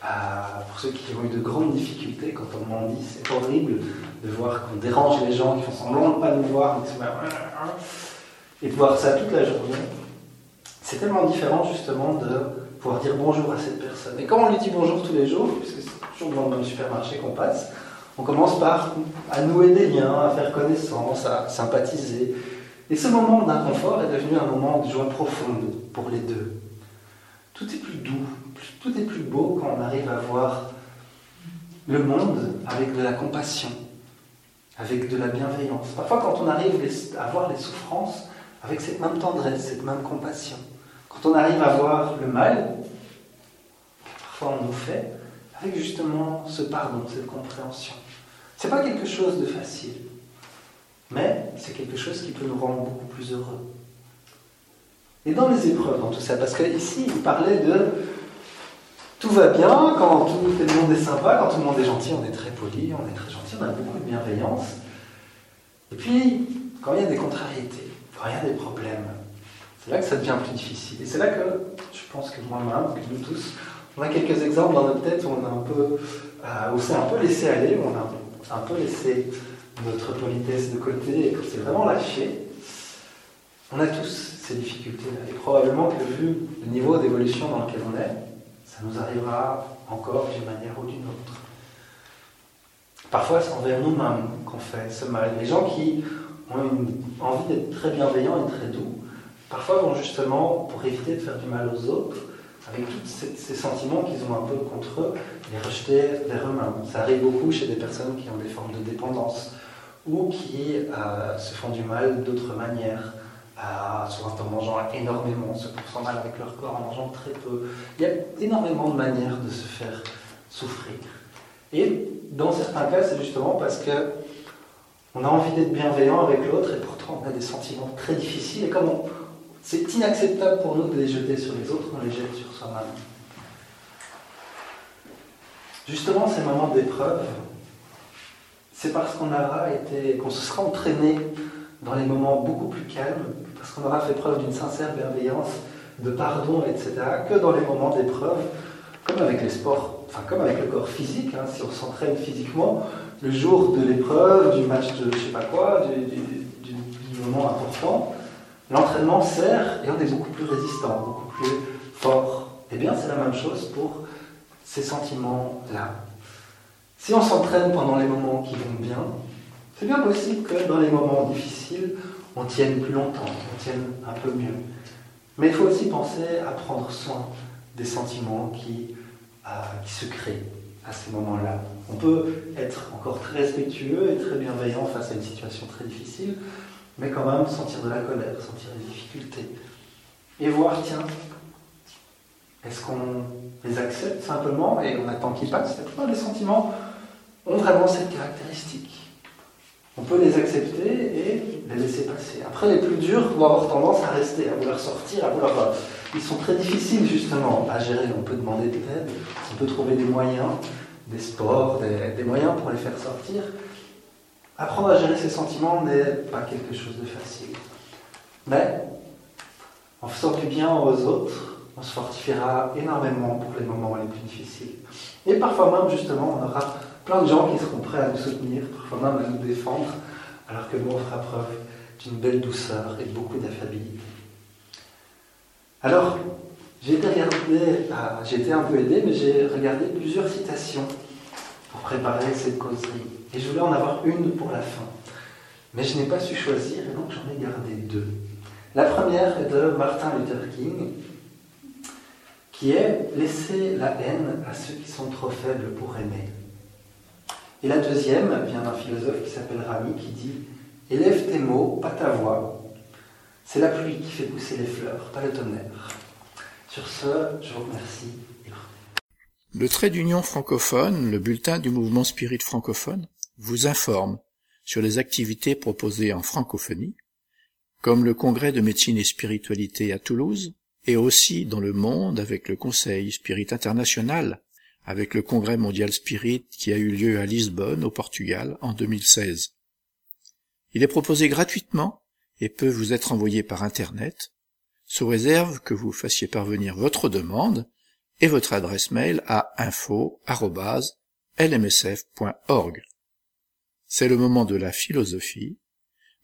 ah, pour ceux qui ont eu de grandes difficultés, quand on m'en dit, c'est horrible de voir qu'on dérange les gens qui font semblant de ne pas nous voir et de voir ça toute la journée. C'est tellement différent justement de pouvoir dire bonjour à cette personne. Et quand on lui dit bonjour tous les jours, puisque c'est toujours dans le même supermarché qu'on passe, on commence par à nouer des liens, à faire connaissance, à sympathiser. Et ce moment d'inconfort est devenu un moment de joie profonde pour les deux. Tout est plus doux, tout est plus beau quand on arrive à voir le monde avec de la compassion, avec de la bienveillance. Parfois quand on arrive à voir les souffrances avec cette même tendresse, cette même compassion. Quand on arrive à voir le mal, parfois on nous fait, avec justement ce pardon, cette compréhension. C'est pas quelque chose de facile, mais c'est quelque chose qui peut nous rendre beaucoup plus heureux. Et dans les épreuves, dans tout ça, parce qu'ici, il parlait de tout va bien, quand tout, le monde est sympa, quand tout le monde est gentil, on est très poli, on est très gentil, on a beaucoup de bienveillance. Et puis, quand il y a des contrariétés, quand il y a des problèmes, c'est là que ça devient plus difficile. Et c'est là que je pense que moi-même, que nous tous, on a quelques exemples dans notre tête où on a un peu, euh, où c'est un peu laissé aller, où on a un peu laissé notre politesse de côté et qu'on s'est vraiment lâché. On a tous ces difficultés-là. Et probablement que vu le niveau d'évolution dans lequel on est, ça nous arrivera encore d'une manière ou d'une autre. Parfois, c'est envers nous-mêmes qu'on fait ce mal. Les gens qui ont une envie d'être très bienveillants et très doux, parfois vont justement, pour éviter de faire du mal aux autres, avec tous ces, sentiments qu'ils ont un peu contre eux, les rejeter vers eux-mêmes. Ça arrive beaucoup chez des personnes qui ont des formes de dépendance ou qui euh, se font du mal d'autres manières, euh, soit en mangeant énormément, se portant mal avec leur corps, en mangeant très peu. Il y a énormément de manières de se faire souffrir. Et dans certains cas, c'est justement parce que on a envie d'être bienveillant avec l'autre et pourtant on a des sentiments très difficiles. C'est inacceptable pour nous de les jeter sur les autres, on les jette sur soi-même. Justement, ces moments d'épreuve, c'est parce qu'on aura été, qu'on se sera entraîné dans les moments beaucoup plus calmes, parce qu'on aura fait preuve d'une sincère bienveillance, de pardon, etc., que dans les moments d'épreuve, comme avec les sports, enfin comme avec le corps physique, hein, si on s'entraîne physiquement, le jour de l'épreuve, du match de je sais pas quoi, du, moment important, l'entraînement sert et on est beaucoup plus résistant, beaucoup plus fort. Eh bien, c'est la même chose pour ces sentiments-là. Si on s'entraîne pendant les moments qui vont bien, c'est bien possible que dans les moments difficiles, on tienne plus longtemps, on tienne un peu mieux. Mais il faut aussi penser à prendre soin des sentiments qui, euh, se créent à ces moments-là. On peut être encore très respectueux et très bienveillant face à une situation très difficile, mais quand même sentir de la colère, sentir des difficultés. Et voir, tiens, est-ce qu'on les accepte simplement et on attend qu'ils passent La plupart des sentiments ont vraiment cette caractéristique. On peut les accepter et les laisser passer. Après, les plus durs vont avoir tendance à rester, à vouloir sortir, à vouloir. Ils sont très difficiles justement à gérer. On peut demander de l'aide, on peut trouver des moyens, des sports, des, moyens pour les faire sortir. Apprendre à gérer ses sentiments n'est pas quelque chose de facile. Mais en faisant du bien aux autres, on se fortifiera énormément pour les moments les plus difficiles. Et parfois même, justement, on aura plein de gens qui seront prêts à nous soutenir, parfois même à nous défendre, alors que nous, on fera preuve d'une belle douceur et beaucoup d'affabilité. Alors, j'ai été, j'ai été un peu aidé, mais j'ai regardé plusieurs citations pour préparer cette causerie. Et je voulais en avoir une pour la fin. Mais je n'ai pas su choisir, et donc j'en ai gardé deux. La première est de Martin Luther King, qui est Laisser la haine à ceux qui sont trop faibles pour aimer. Et la deuxième vient d'un philosophe qui s'appelle Rami qui dit Élève tes mots, pas ta voix. C'est la pluie qui fait pousser les fleurs, pas le tonnerre. Sur ce, je vous remercie. Le trait d'union francophone, le bulletin du mouvement Spirit francophone, vous informe sur les activités proposées en francophonie, comme le congrès de médecine et spiritualité à Toulouse, et aussi dans le monde avec le Conseil Spirit International avec le Congrès mondial Spirit qui a eu lieu à Lisbonne, au Portugal, en 2016. Il est proposé gratuitement et peut vous être envoyé par Internet, sous réserve que vous fassiez parvenir votre demande et votre adresse mail à info.lmsf.org. C'est le moment de la philosophie.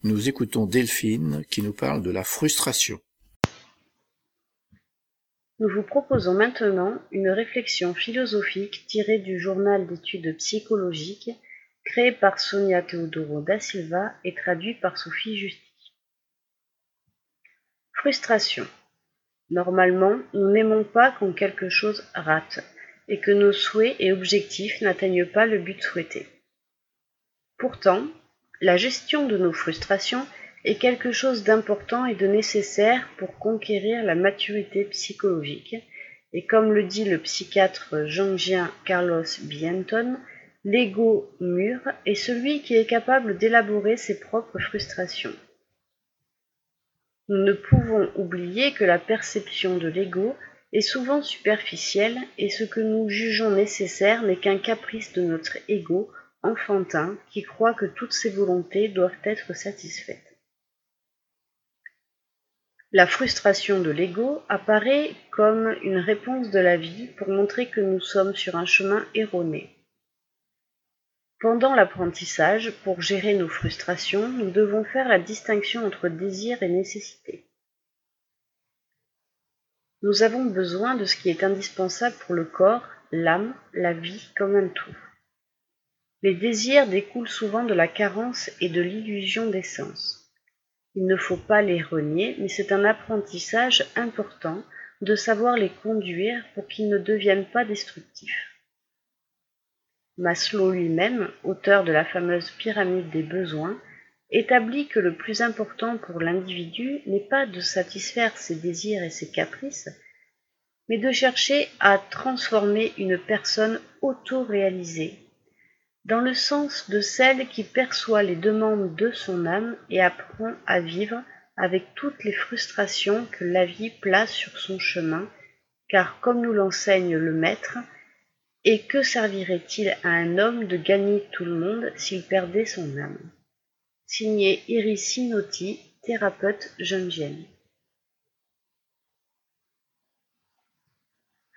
Nous écoutons Delphine qui nous parle de la frustration. Nous vous proposons maintenant une réflexion philosophique tirée du journal d'études psychologiques créé par Sonia Teodoro da Silva et traduit par Sophie Justi. Frustration. Normalement, nous n'aimons pas quand quelque chose rate et que nos souhaits et objectifs n'atteignent pas le but souhaité. Pourtant, la gestion de nos frustrations est quelque chose d'important et de nécessaire pour conquérir la maturité psychologique, et comme le dit le psychiatre jean Carlos Bienton, l'ego mûr est celui qui est capable d'élaborer ses propres frustrations. Nous ne pouvons oublier que la perception de l'ego est souvent superficielle et ce que nous jugeons nécessaire n'est qu'un caprice de notre ego enfantin qui croit que toutes ses volontés doivent être satisfaites. La frustration de l'ego apparaît comme une réponse de la vie pour montrer que nous sommes sur un chemin erroné. Pendant l'apprentissage, pour gérer nos frustrations, nous devons faire la distinction entre désir et nécessité. Nous avons besoin de ce qui est indispensable pour le corps, l'âme, la vie comme un tout. Les désirs découlent souvent de la carence et de l'illusion d'essence. Il ne faut pas les renier, mais c'est un apprentissage important de savoir les conduire pour qu'ils ne deviennent pas destructifs. Maslow lui-même, auteur de la fameuse pyramide des besoins, établit que le plus important pour l'individu n'est pas de satisfaire ses désirs et ses caprices, mais de chercher à transformer une personne auto-réalisée dans le sens de celle qui perçoit les demandes de son âme et apprend à vivre avec toutes les frustrations que la vie place sur son chemin, car comme nous l'enseigne le Maître, et que servirait-il à un homme de gagner tout le monde s'il perdait son âme? Signé Iris Sinotti, thérapeute jungienne.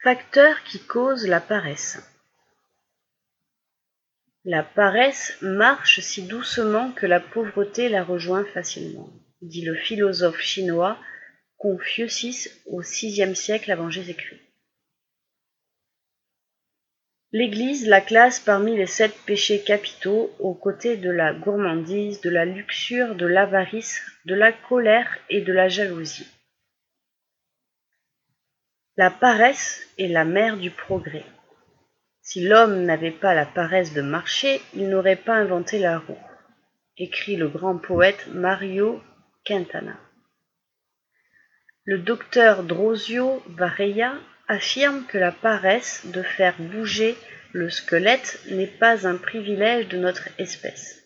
Facteurs qui causent la paresse. La paresse marche si doucement que la pauvreté la rejoint facilement, dit le philosophe chinois Confucius au VIe siècle avant Jésus-Christ. L'Église la classe parmi les sept péchés capitaux aux côtés de la gourmandise, de la luxure, de l'avarice, de la colère et de la jalousie. La paresse est la mère du progrès. Si l'homme n'avait pas la paresse de marcher, il n'aurait pas inventé la roue, écrit le grand poète Mario Quintana. Le docteur Drosio Varela affirme que la paresse de faire bouger le squelette n'est pas un privilège de notre espèce.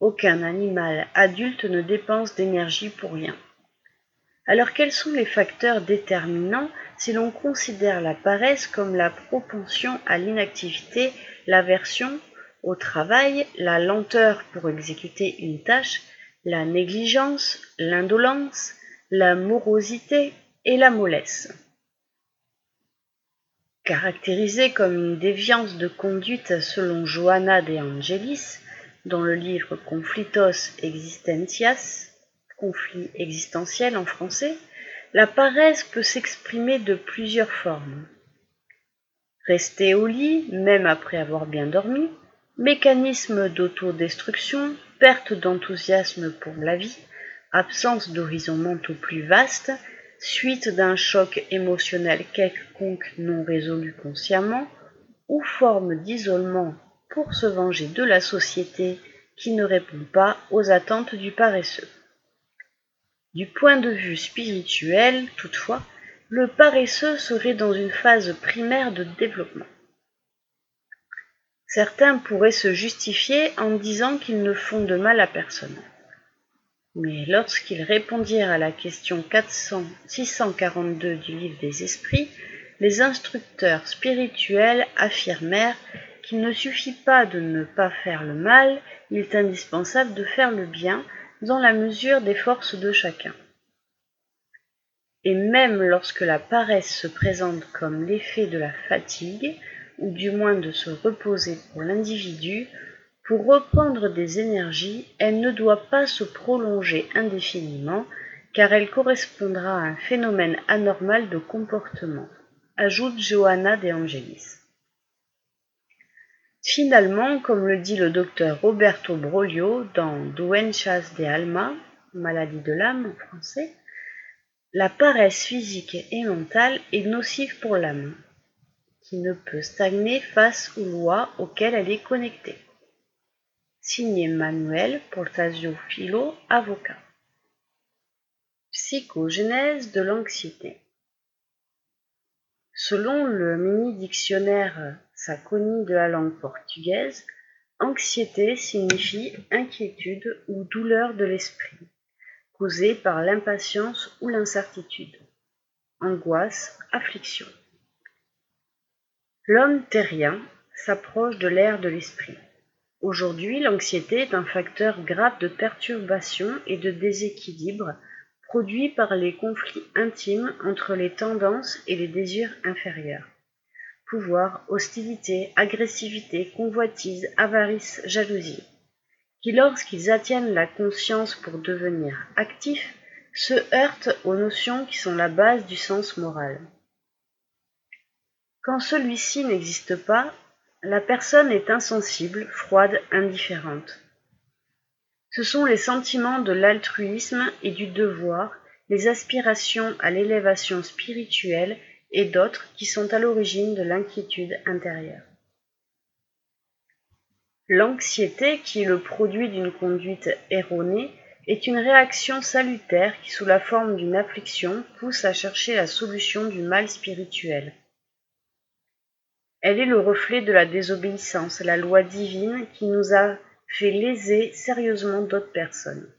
Aucun animal adulte ne dépense d'énergie pour rien. Alors quels sont les facteurs déterminants si l'on considère la paresse comme la propension à l'inactivité, l'aversion au travail, la lenteur pour exécuter une tâche, la négligence, l'indolence, la morosité et la mollesse? Caractérisée comme une déviance de conduite selon Johanna de Angelis, dans le livre Conflitos Existentias, conflit existentiel en français, la paresse peut s'exprimer de plusieurs formes. Rester au lit, même après avoir bien dormi, mécanisme d'autodestruction, perte d'enthousiasme pour la vie, absence d'horizons mentaux plus vastes, suite d'un choc émotionnel quelconque non résolu consciemment, ou forme d'isolement pour se venger de la société qui ne répond pas aux attentes du paresseux. Du point de vue spirituel, toutefois, le paresseux serait dans une phase primaire de développement. Certains pourraient se justifier en disant qu'ils ne font de mal à personne. Mais lorsqu'ils répondirent à la question 642 du livre des esprits, les instructeurs spirituels affirmèrent qu'il ne suffit pas de ne pas faire le mal, il est indispensable de faire le bien dans la mesure des forces de chacun. Et même lorsque la paresse se présente comme l'effet de la fatigue, ou du moins de se reposer pour l'individu, pour reprendre des énergies, elle ne doit pas se prolonger indéfiniment, car elle correspondra à un phénomène anormal de comportement, ajoute Johanna de Angelis. Finalement, comme le dit le docteur Roberto Broglio dans Duenchas de Alma, maladie de l'âme en français, la paresse physique et mentale est nocive pour l'âme, qui ne peut stagner face aux lois auxquelles elle est connectée. Signé Manuel Portasio Filo, avocat. Psychogénèse de l'anxiété. Selon le mini-dictionnaire Saconi de la langue portugaise, anxiété signifie inquiétude ou douleur de l'esprit, causée par l'impatience ou l'incertitude. Angoisse, affliction. L'homme terrien s'approche de l'ère de l'esprit. Aujourd'hui, l'anxiété est un facteur grave de perturbation et de déséquilibre produit par les conflits intimes entre les tendances et les désirs inférieurs. Pouvoir, hostilité, agressivité, convoitise, avarice, jalousie, qui lorsqu'ils atteignent la conscience pour devenir actifs, se heurtent aux notions qui sont la base du sens moral. Quand celui-ci n'existe pas, la personne est insensible, froide, indifférente. Ce sont les sentiments de l'altruisme et du devoir, les aspirations à l'élévation spirituelle et d'autres qui sont à l'origine de l'inquiétude intérieure. L'anxiété, qui est le produit d'une conduite erronée, est une réaction salutaire qui, sous la forme d'une affliction, pousse à chercher la solution du mal spirituel. Elle est le reflet de la désobéissance, la loi divine qui nous a fait léser sérieusement d'autres personnes.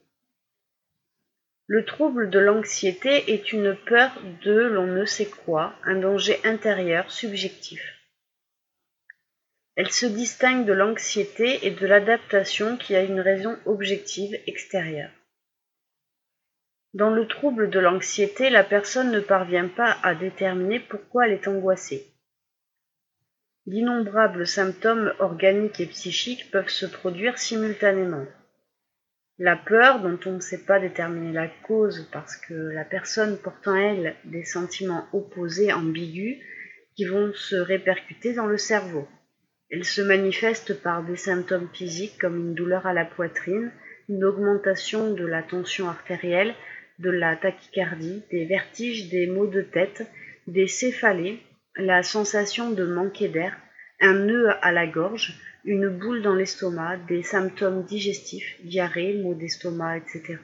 Le trouble de l'anxiété est une peur de l'on ne sait quoi, un danger intérieur subjectif. Elle se distingue de l'anxiété et de l'adaptation qui a une raison objective extérieure. Dans le trouble de l'anxiété, la personne ne parvient pas à déterminer pourquoi elle est angoissée. D'innombrables symptômes organiques et psychiques peuvent se produire simultanément. La peur, dont on ne sait pas déterminer la cause parce que la personne porte en elle des sentiments opposés, ambigus, qui vont se répercuter dans le cerveau. Elle se manifeste par des symptômes physiques comme une douleur à la poitrine, une augmentation de la tension artérielle, de la tachycardie, des vertiges, des maux de tête, des céphalées, la sensation de manquer d'air, un nœud à la gorge, une boule dans l'estomac, des symptômes digestifs, diarrhée, maux d'estomac, etc.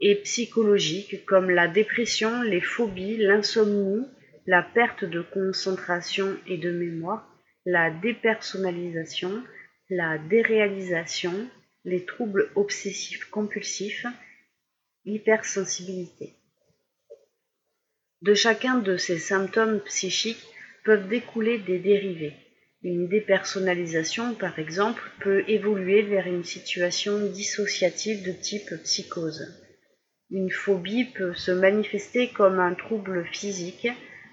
et psychologiques comme la dépression, les phobies, l'insomnie, la perte de concentration et de mémoire, la dépersonnalisation, la déréalisation, les troubles obsessifs compulsifs, l'hypersensibilité. De chacun de ces symptômes psychiques peuvent découler des dérivés. Une dépersonnalisation, par exemple, peut évoluer vers une situation dissociative de type psychose. Une phobie peut se manifester comme un trouble physique,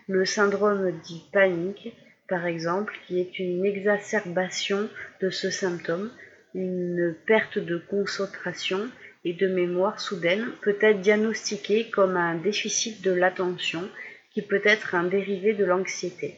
le syndrome dit panique, par exemple, qui est une exacerbation de ce symptôme, une perte de concentration et de mémoire soudaine peut être diagnostiquée comme un déficit de l'attention qui peut être un dérivé de l'anxiété.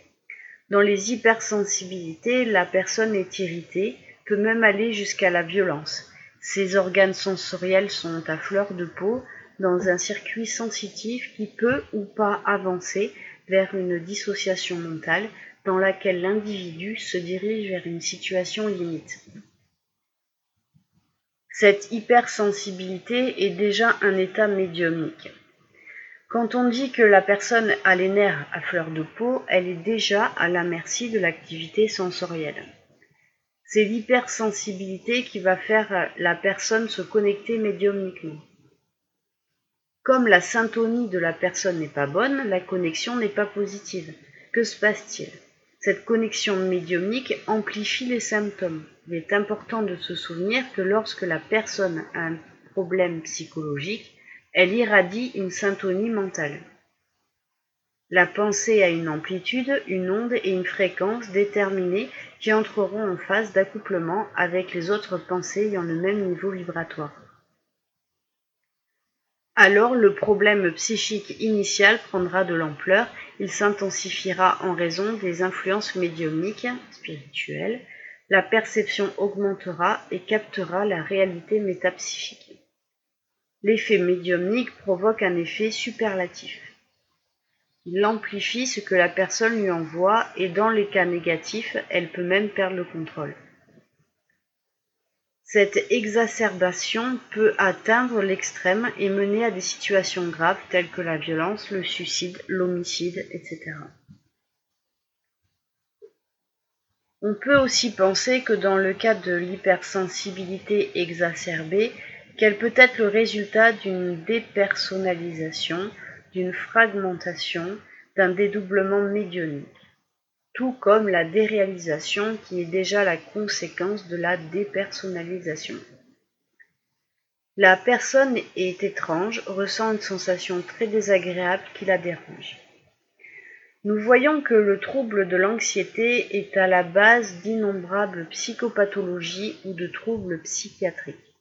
Dans les hypersensibilités, la personne est irritée, peut même aller jusqu'à la violence. Ses organes sensoriels sont à fleur de peau dans un circuit sensitif qui peut ou pas avancer vers une dissociation mentale dans laquelle l'individu se dirige vers une situation limite. Cette hypersensibilité est déjà un état médiumnique. Quand on dit que la personne a les nerfs à fleur de peau, elle est déjà à la merci de l'activité sensorielle. C'est l'hypersensibilité qui va faire la personne se connecter médiumniquement. Comme la syntonie de la personne n'est pas bonne, la connexion n'est pas positive. Que se passe-t-il? Cette connexion médiumnique amplifie les symptômes. Il est important de se souvenir que lorsque la personne a un problème psychologique, elle irradie une syntonie mentale. La pensée a une amplitude, une onde et une fréquence déterminées qui entreront en phase d'accouplement avec les autres pensées ayant le même niveau vibratoire. Alors le problème psychique initial prendra de l'ampleur, il s'intensifiera en raison des influences médiumniques, spirituelles, la perception augmentera et captera la réalité métapsychique. L'effet médiumnique provoque un effet superlatif. Il amplifie ce que la personne lui envoie et dans les cas négatifs, elle peut même perdre le contrôle. Cette exacerbation peut atteindre l'extrême et mener à des situations graves telles que la violence, le suicide, l'homicide, etc. On peut aussi penser que dans le cas de l'hypersensibilité exacerbée, qu'elle peut être le résultat d'une dépersonnalisation, d'une fragmentation, d'un dédoublement médionique, tout comme la déréalisation qui est déjà la conséquence de la dépersonnalisation. La personne est étrange, ressent une sensation très désagréable qui la dérange. Nous voyons que le trouble de l'anxiété est à la base d'innombrables psychopathologies ou de troubles psychiatriques.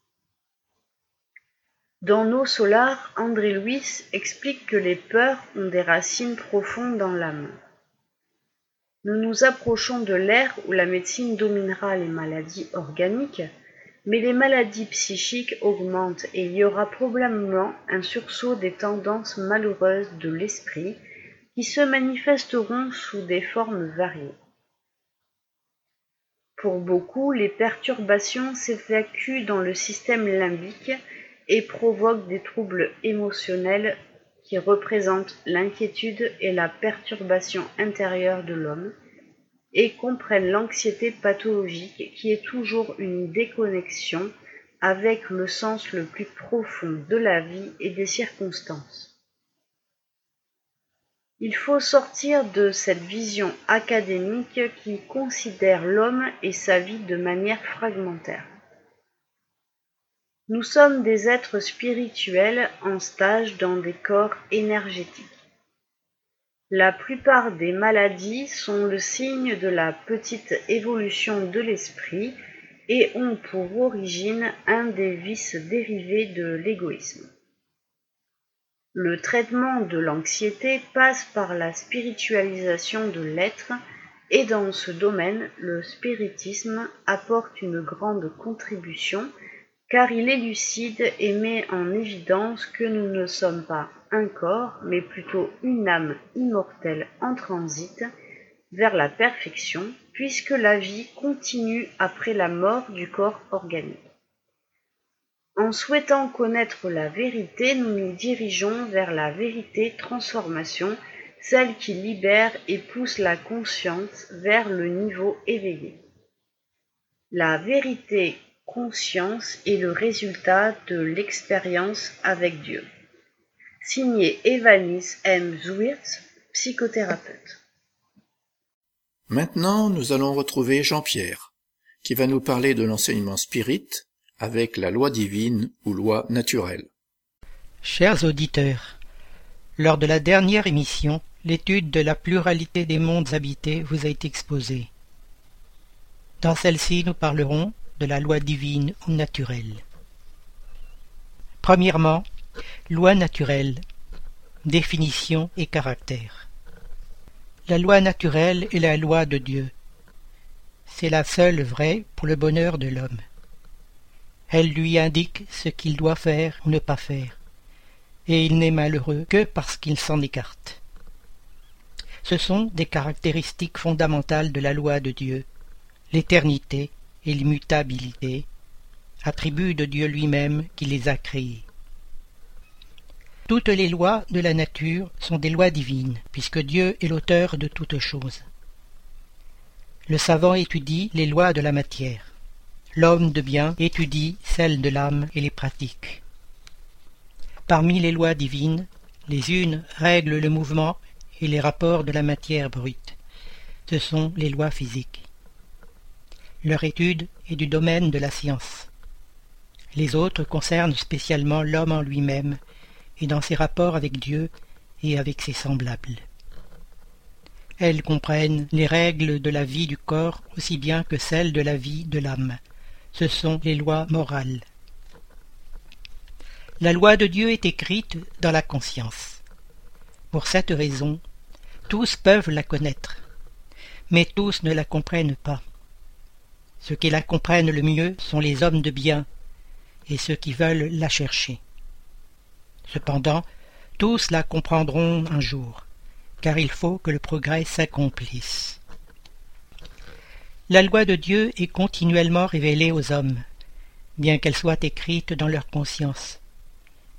Dans Nos Solars, André Louis explique que les peurs ont des racines profondes dans l'âme. Nous nous approchons de l'ère où la médecine dominera les maladies organiques, mais les maladies psychiques augmentent et il y aura probablement un sursaut des tendances malheureuses de l'esprit qui se manifesteront sous des formes variées. Pour beaucoup, les perturbations s'évacuent dans le système limbique et provoque des troubles émotionnels qui représentent l'inquiétude et la perturbation intérieure de l'homme et comprennent l'anxiété pathologique qui est toujours une déconnexion avec le sens le plus profond de la vie et des circonstances. Il faut sortir de cette vision académique qui considère l'homme et sa vie de manière fragmentaire. Nous sommes des êtres spirituels en stage dans des corps énergétiques. La plupart des maladies sont le signe de la petite évolution de l'esprit et ont pour origine un des vices dérivés de l'égoïsme. Le traitement de l'anxiété passe par la spiritualisation de l'être et dans ce domaine, le spiritisme apporte une grande contribution car il élucide et met en évidence que nous ne sommes pas un corps, mais plutôt une âme immortelle en transit vers la perfection, puisque la vie continue après la mort du corps organique. En souhaitant connaître la vérité, nous nous dirigeons vers la vérité transformation, celle qui libère et pousse la conscience vers le niveau éveillé. La vérité conscience est le résultat de l'expérience avec Dieu. Signé Evanis M. Zwirtz, psychothérapeute. Maintenant, nous allons retrouver Jean-Pierre, qui va nous parler de l'enseignement spirit avec la loi divine ou loi naturelle. Chers auditeurs, lors de la dernière émission, l'étude de la pluralité des mondes habités vous a été exposée. Dans celle-ci, nous parlerons la loi divine ou naturelle. Premièrement, loi naturelle, définition et caractère. La loi naturelle est la loi de Dieu. C'est la seule vraie pour le bonheur de l'homme. Elle lui indique ce qu'il doit faire ou ne pas faire, et il n'est malheureux que parce qu'il s'en écarte. Ce sont des caractéristiques fondamentales de la loi de Dieu, l'éternité et l'immutabilité, attributs de Dieu lui-même qui les a créés. Toutes les lois de la nature sont des lois divines, puisque Dieu est l'auteur de toutes choses. Le savant étudie les lois de la matière. L'homme de bien étudie celles de l'âme et les pratique. Parmi les lois divines, les unes règlent le mouvement et les rapports de la matière brute. Ce sont les lois physiques. Leur étude est du domaine de la science. Les autres concernent spécialement l'homme en lui-même et dans ses rapports avec Dieu et avec ses semblables. Elles comprennent les règles de la vie du corps aussi bien que celles de la vie de l'âme, ce sont les lois morales. La loi de Dieu est écrite dans la conscience. Pour cette raison, tous peuvent la connaître, mais tous ne la comprennent pas. Ceux qui la comprennent le mieux sont les hommes de bien et ceux qui veulent la chercher. Cependant, tous la comprendront un jour, car il faut que le progrès s'accomplisse. La loi de Dieu est continuellement révélée aux hommes, bien qu'elle soit écrite dans leur conscience,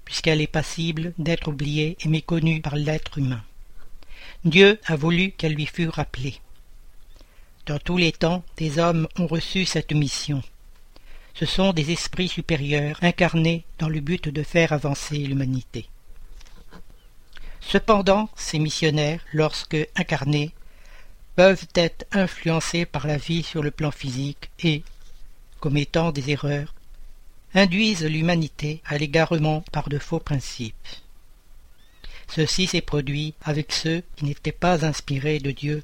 puisqu'elle est passible d'être oubliée et méconnue par l'être humain. Dieu a voulu qu'elle lui fût rappelée. Dans tous les temps, des hommes ont reçu cette mission. Ce sont des esprits supérieurs incarnés dans le but de faire avancer l'humanité. Cependant, ces missionnaires, lorsque incarnés, peuvent être influencés par la vie sur le plan physique et, commettant des erreurs, induisent l'humanité à l'égarement par de faux principes. Ceci s'est produit avec ceux qui n'étaient pas inspirés de Dieu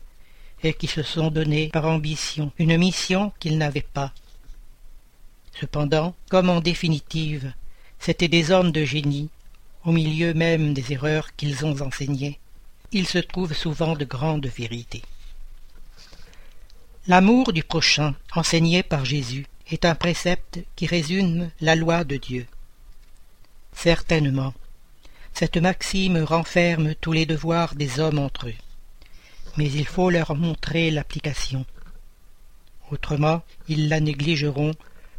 et qui se sont donnés par ambition une mission qu'ils n'avaient pas. Cependant, comme en définitive, c'étaient des hommes de génie, au milieu même des erreurs qu'ils ont enseignées, il se trouve souvent de grandes vérités. L'amour du prochain, enseigné par Jésus, est un précepte qui résume la loi de Dieu. Certainement, cette maxime renferme tous les devoirs des hommes entre eux, mais il faut leur montrer l'application. Autrement, ils la négligeront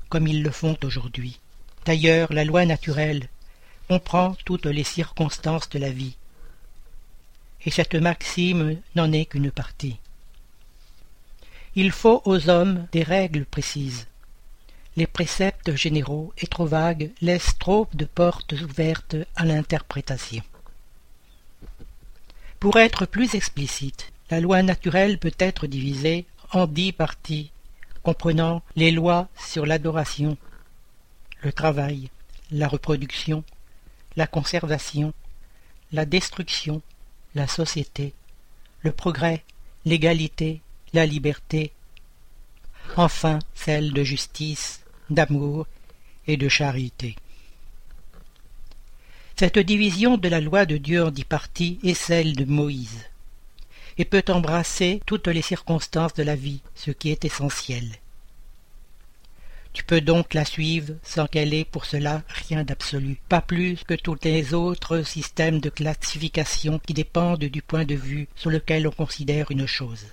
comme ils le font aujourd'hui. D'ailleurs, la loi naturelle comprend toutes les circonstances de la vie, et cette maxime n'en est qu'une partie. Il faut aux hommes des règles précises. Les préceptes généraux et trop vagues laissent trop de portes ouvertes à l'interprétation. Pour être plus explicite, la loi naturelle peut être divisée en dix parties, comprenant les lois sur l'adoration, le travail, la reproduction, la conservation, la destruction, la société, le progrès, l'égalité, la liberté, enfin celle de justice, d'amour et de charité. Cette division de la loi de Dieu en dix parties est celle de Moïse, et peut embrasser toutes les circonstances de la vie, ce qui est essentiel. Tu peux donc la suivre sans qu'elle ait pour cela rien d'absolu, pas plus que tous les autres systèmes de classification qui dépendent du point de vue sur lequel on considère une chose.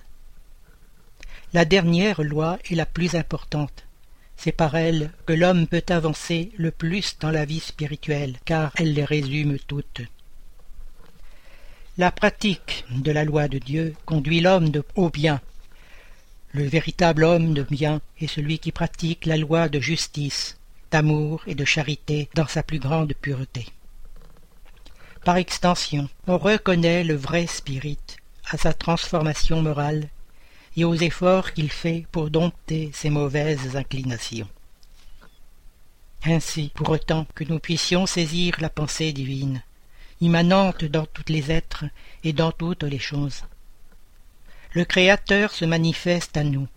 La dernière loi est la plus importante. C'est par elle que l'homme peut avancer le plus dans la vie spirituelle, car elle les résume toutes. La pratique de la loi de Dieu conduit l'homme au bien, le véritable homme de bien est celui qui pratique la loi de justice, d'amour et de charité dans sa plus grande pureté. Par extension, on reconnaît le vrai spirit à sa transformation morale et aux efforts qu'il fait pour dompter ses mauvaises inclinations. Ainsi, pour autant que nous puissions saisir la pensée divine, immanente dans tous les êtres et dans toutes les choses, le Créateur se manifeste à nous,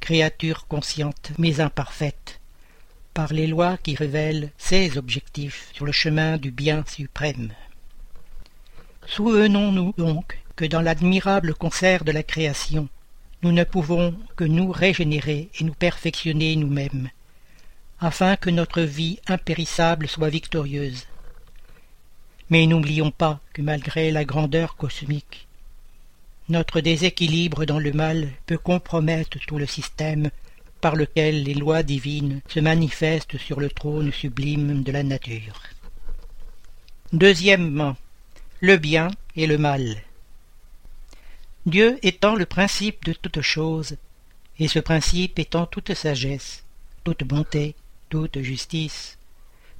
créatures conscientes mais imparfaites, par les lois qui révèlent ses objectifs sur le chemin du bien suprême. Souvenons-nous donc que dans l'admirable concert de la création, nous ne pouvons que nous régénérer et nous perfectionner nous-mêmes, afin que notre vie impérissable soit victorieuse. Mais n'oublions pas que malgré la grandeur cosmique, notre déséquilibre dans le mal peut compromettre tout le système par lequel les lois divines se manifestent sur le trône sublime de la nature. Deuxièmement, le bien et le mal. Dieu étant le principe de toute chose, et ce principe étant toute sagesse, toute bonté, toute justice,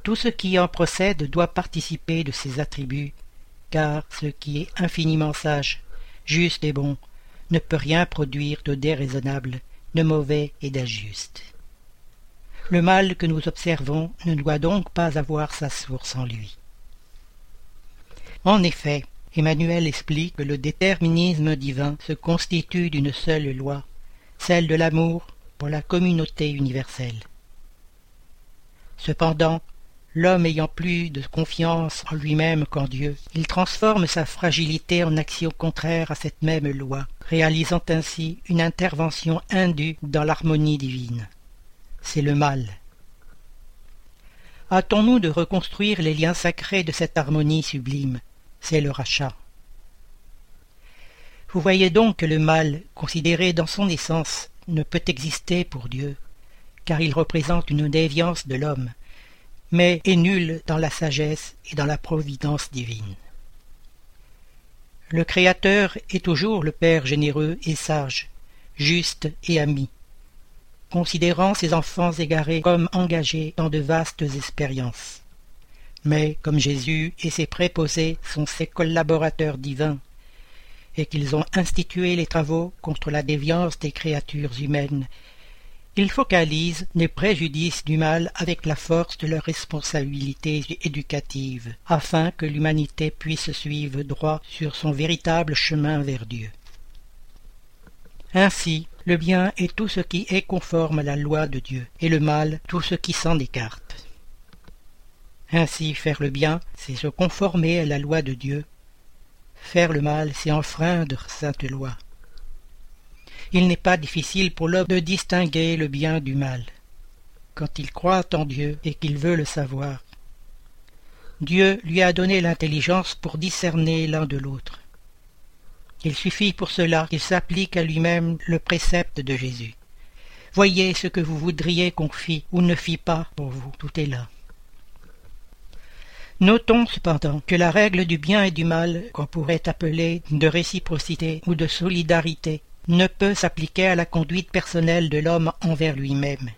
tout ce qui en procède doit participer de ses attributs, car ce qui est infiniment sage juste et bon, ne peut rien produire de déraisonnable, de mauvais et d'injuste. Le mal que nous observons ne doit donc pas avoir sa source en lui. En effet, Emmanuel explique que le déterminisme divin se constitue d'une seule loi, celle de l'amour pour la communauté universelle. Cependant, L'homme ayant plus de confiance en lui-même qu'en Dieu, il transforme sa fragilité en action contraire à cette même loi, réalisant ainsi une intervention indue dans l'harmonie divine. C'est le mal. Hâtons-nous de reconstruire les liens sacrés de cette harmonie sublime. C'est le rachat. Vous voyez donc que le mal, considéré dans son essence, ne peut exister pour Dieu, car il représente une déviance de l'homme, mais est nul dans la sagesse et dans la providence divine. Le Créateur est toujours le Père généreux et sage, juste et ami, considérant ses enfants égarés comme engagés dans de vastes expériences. Mais comme Jésus et ses préposés sont ses collaborateurs divins, et qu'ils ont institué les travaux contre la déviance des créatures humaines ils focalisent les préjudices du mal avec la force de leurs responsabilités éducatives, afin que l'humanité puisse suivre droit sur son véritable chemin vers Dieu. Ainsi, le bien est tout ce qui est conforme à la loi de Dieu, et le mal tout ce qui s'en écarte. Ainsi, faire le bien, c'est se conformer à la loi de Dieu. Faire le mal, c'est enfreindre sainte loi il n'est pas difficile pour l'homme de distinguer le bien du mal, quand il croit en Dieu et qu'il veut le savoir. Dieu lui a donné l'intelligence pour discerner l'un de l'autre. Il suffit pour cela qu'il s'applique à lui-même le précepte de Jésus. Voyez ce que vous voudriez qu'on fît ou ne fît pas pour vous, tout est là. Notons cependant que la règle du bien et du mal, qu'on pourrait appeler de réciprocité ou de solidarité, ne peut s'appliquer à la conduite personnelle de l'homme envers lui-même.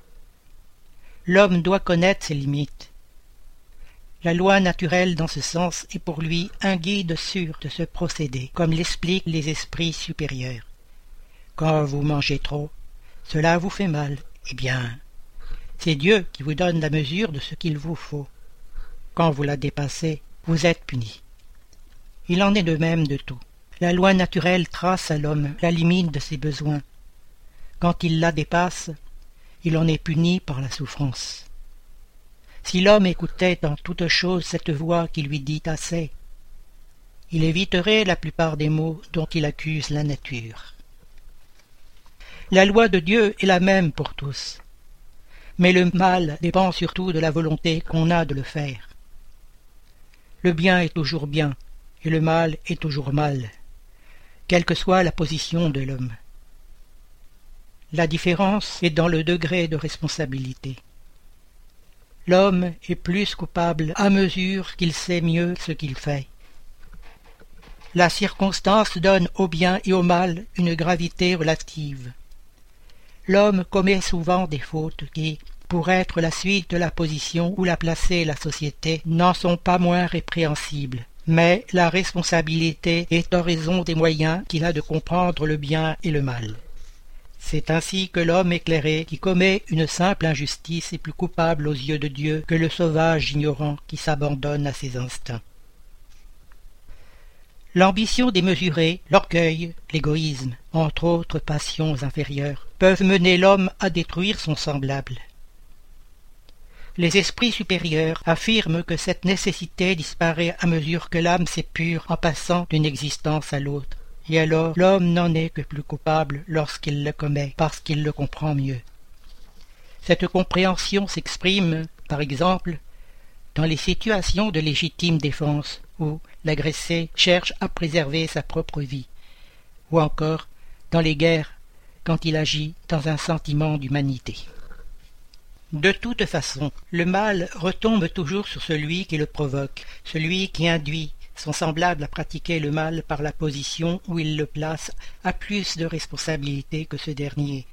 L'homme doit connaître ses limites. La loi naturelle dans ce sens est pour lui un guide sûr de ce procédé, comme l'expliquent les esprits supérieurs. Quand vous mangez trop, cela vous fait mal. Eh bien, c'est Dieu qui vous donne la mesure de ce qu'il vous faut. Quand vous la dépassez, vous êtes puni. Il en est de même de tout. La loi naturelle trace à l'homme la limite de ses besoins. Quand il la dépasse, il en est puni par la souffrance. Si l'homme écoutait en toute chose cette voix qui lui dit assez, il éviterait la plupart des maux dont il accuse la nature. La loi de Dieu est la même pour tous, mais le mal dépend surtout de la volonté qu'on a de le faire. Le bien est toujours bien, et le mal est toujours mal, quelle que soit la position de l'homme. La différence est dans le degré de responsabilité. L'homme est plus coupable à mesure qu'il sait mieux ce qu'il fait. La circonstance donne au bien et au mal une gravité relative. L'homme commet souvent des fautes qui, pour être la suite de la position où l'a placé la société, n'en sont pas moins répréhensibles. Mais la responsabilité est en raison des moyens qu'il a de comprendre le bien et le mal. C'est ainsi que l'homme éclairé qui commet une simple injustice est plus coupable aux yeux de Dieu que le sauvage ignorant qui s'abandonne à ses instincts. L'ambition démesurée, l'orgueil, l'égoïsme, entre autres passions inférieures, peuvent mener l'homme à détruire son semblable. Les esprits supérieurs affirment que cette nécessité disparaît à mesure que l'âme s'épure en passant d'une existence à l'autre et alors l'homme n'en est que plus coupable lorsqu'il le commet, parce qu'il le comprend mieux. Cette compréhension s'exprime, par exemple, dans les situations de légitime défense, où l'agressé cherche à préserver sa propre vie, ou encore dans les guerres, quand il agit dans un sentiment d'humanité. De toute façon, le mal retombe toujours sur celui qui le provoque, celui qui induit, son semblable à pratiquer le mal par la position où il le place a plus de responsabilité que ce dernier.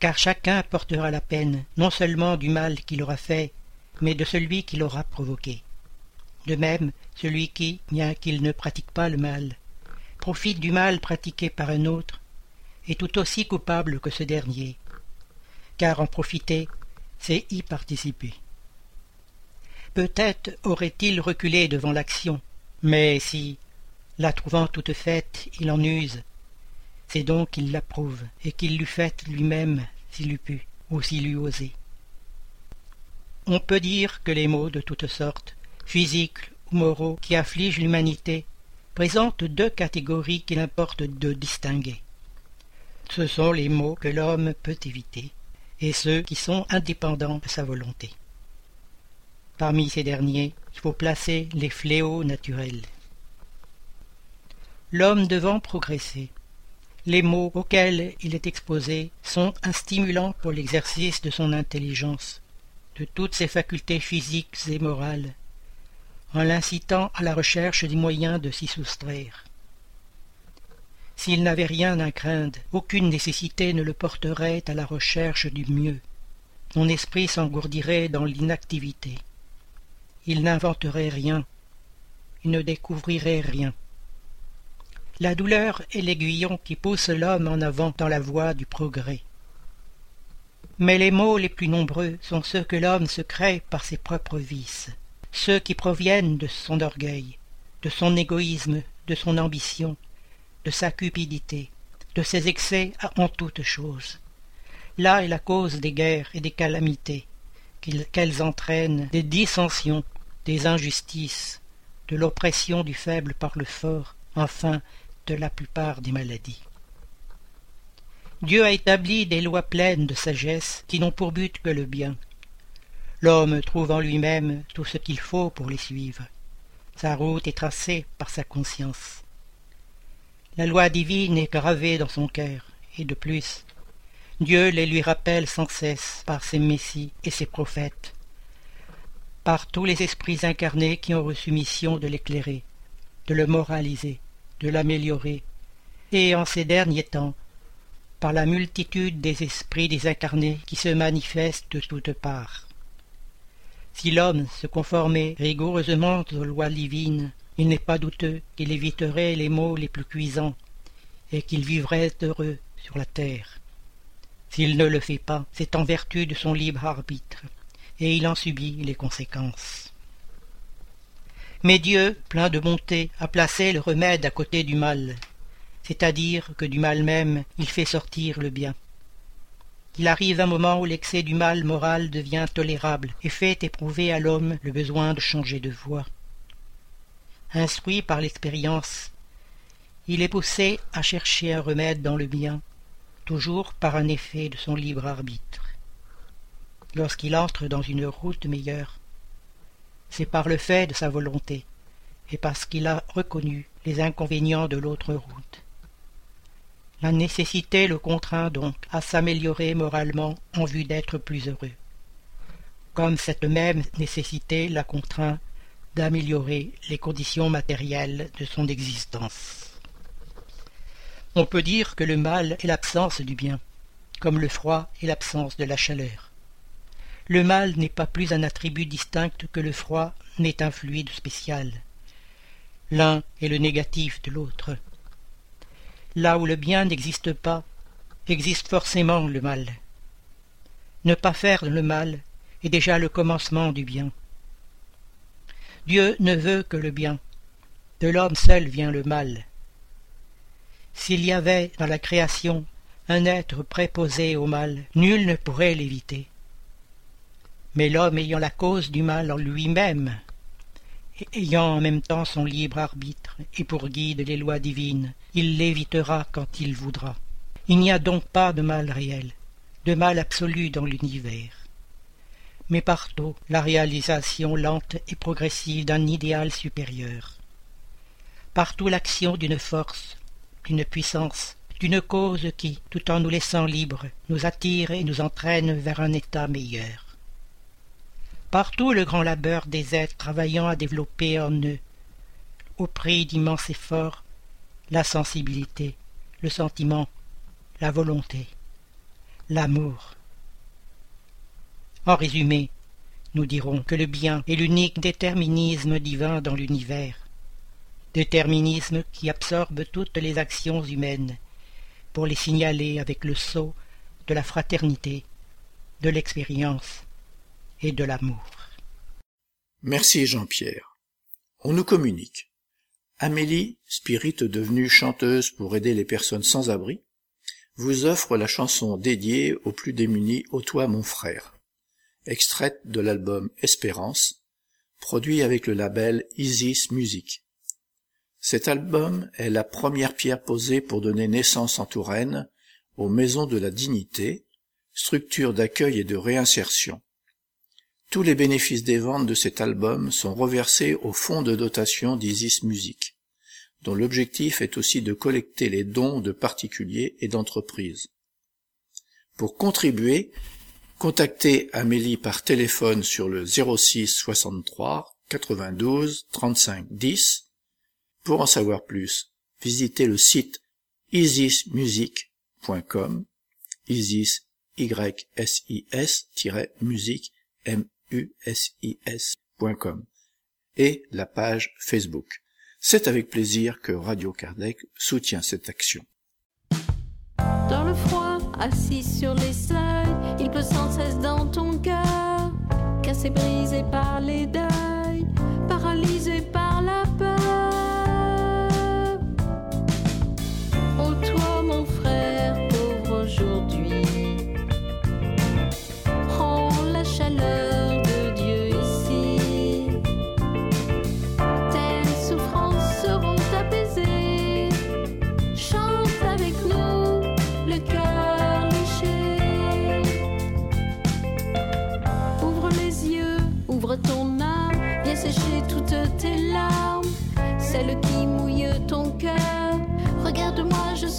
Car chacun portera la peine, non seulement du mal qu'il aura fait, mais de celui qui l'aura provoqué. De même, celui qui, bien qu'il ne pratique pas le mal, profite du mal pratiqué par un autre, est tout aussi coupable que ce dernier, car en profiter, c'est y participer. Peut-être aurait-il reculé devant l'action, mais si, la trouvant toute faite, il en use, c'est donc qu'il l'approuve, et qu'il l'eût faite lui-même s'il eût pu, ou s'il eût osé. On peut dire que les maux de toutes sortes, physiques ou moraux, qui affligent l'humanité, présentent deux catégories qu'il importe de distinguer. Ce sont les maux que l'homme peut éviter, et ceux qui sont indépendants de sa volonté. Parmi ces derniers, il faut placer les fléaux naturels. L'homme devant progresser. Les maux auxquels il est exposé sont un stimulant pour l'exercice de son intelligence, de toutes ses facultés physiques et morales, en l'incitant à la recherche des moyens de s'y soustraire. S'il n'avait rien à craindre, aucune nécessité ne le porterait à la recherche du mieux. Son esprit s'engourdirait dans l'inactivité il n'inventerait rien, il ne découvrirait rien. La douleur est l'aiguillon qui pousse l'homme en avant dans la voie du progrès. Mais les maux les plus nombreux sont ceux que l'homme se crée par ses propres vices, ceux qui proviennent de son orgueil, de son égoïsme, de son ambition, de sa cupidité, de ses excès en toutes choses. Là est la cause des guerres et des calamités, qu'elles entraînent des dissensions, des injustices, de l'oppression du faible par le fort, enfin de la plupart des maladies. Dieu a établi des lois pleines de sagesse qui n'ont pour but que le bien. L'homme trouve en lui-même tout ce qu'il faut pour les suivre. Sa route est tracée par sa conscience. La loi divine est gravée dans son cœur, et de plus, Dieu les lui rappelle sans cesse par ses messies et ses prophètes, par tous les esprits incarnés qui ont reçu mission de l'éclairer, de le moraliser, de l'améliorer, et en ces derniers temps, par la multitude des esprits désincarnés qui se manifestent de toutes parts. Si l'homme se conformait rigoureusement aux lois divines, il n'est pas douteux qu'il éviterait les maux les plus cuisants, et qu'il vivrait heureux sur la terre. S'il ne le fait pas, c'est en vertu de son libre arbitre, et il en subit les conséquences. Mais Dieu, plein de bonté, a placé le remède à côté du mal, c'est-à-dire que du mal même il fait sortir le bien. Il arrive un moment où l'excès du mal moral devient tolérable et fait éprouver à l'homme le besoin de changer de voie. Instruit par l'expérience, il est poussé à chercher un remède dans le bien, toujours par un effet de son libre arbitre. Lorsqu'il entre dans une route meilleure, c'est par le fait de sa volonté et parce qu'il a reconnu les inconvénients de l'autre route. La nécessité le contraint donc à s'améliorer moralement en vue d'être plus heureux, comme cette même nécessité l'a contraint d'améliorer les conditions matérielles de son existence. On peut dire que le mal est l'absence du bien, comme le froid est l'absence de la chaleur. Le mal n'est pas plus un attribut distinct que le froid n'est un fluide spécial. L'un est le négatif de l'autre. Là où le bien n'existe pas, existe forcément le mal. Ne pas faire le mal est déjà le commencement du bien. Dieu ne veut que le bien. De l'homme seul vient le mal. S'il y avait dans la création un être préposé au mal, nul ne pourrait l'éviter. Mais l'homme ayant la cause du mal en lui-même, ayant en même temps son libre arbitre et pour guide les lois divines, il l'évitera quand il voudra. Il n'y a donc pas de mal réel, de mal absolu dans l'univers. Mais partout la réalisation lente et progressive d'un idéal supérieur. Partout l'action d'une force, d'une puissance, d'une cause qui, tout en nous laissant libres, nous attire et nous entraîne vers un état meilleur. Partout le grand labeur des êtres travaillant à développer en eux, au prix d'immenses efforts, la sensibilité, le sentiment, la volonté, l'amour. En résumé, nous dirons que le bien est l'unique déterminisme divin dans l'univers, déterminisme qui absorbe toutes les actions humaines pour les signaler avec le sceau de la fraternité, de l'expérience et de l'amour. Merci Jean-Pierre. On nous communique. Amélie, spirit devenue chanteuse pour aider les personnes sans abri, vous offre la chanson dédiée aux plus démunis Ô toi mon frère, extraite de l'album Espérance, produit avec le label Isis Music. Cet album est la première pierre posée pour donner naissance en Touraine aux Maisons de la Dignité, structure d'accueil et de réinsertion. Tous les bénéfices des ventes de cet album sont reversés au fonds de dotation d'Isis Music, dont l'objectif est aussi de collecter les dons de particuliers et d'entreprises. Pour contribuer, contactez Amélie par téléphone sur le 06 63 92 35 10. Pour en savoir plus, visitez le site isismusic.com, isis y s i s musique m usis.com et la page Facebook. C'est avec plaisir que Radio Kardec soutient cette action. Peut sans cesse dans ton cœur, cassé, brisé par les deuils,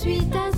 suite à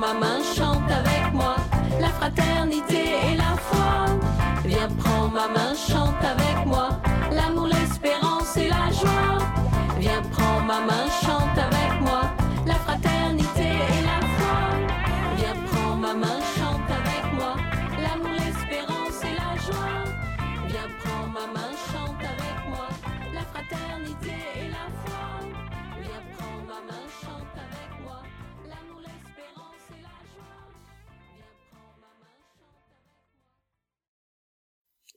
ma main, chante avec moi, la fraternité et la foi. Viens, prends ma main, chante avec moi, l'amour, l'espérance et la joie. Viens, prends ma main, chante avec moi, la fraternité et la foi. Viens, prends ma main, chante avec moi, l'amour, l'espérance et la joie. Viens, prends ma main, chante avec moi, la fraternité et la foi. Viens, prends ma main, chante avec moi,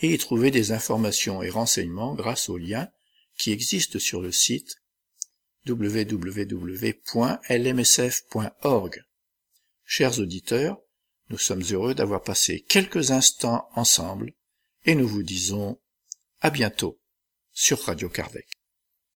et y trouver des informations et renseignements grâce aux liens qui existent sur le site www.lmsf.org. Chers auditeurs, nous sommes heureux d'avoir passé quelques instants ensemble et nous vous disons à bientôt sur Radio Kardec.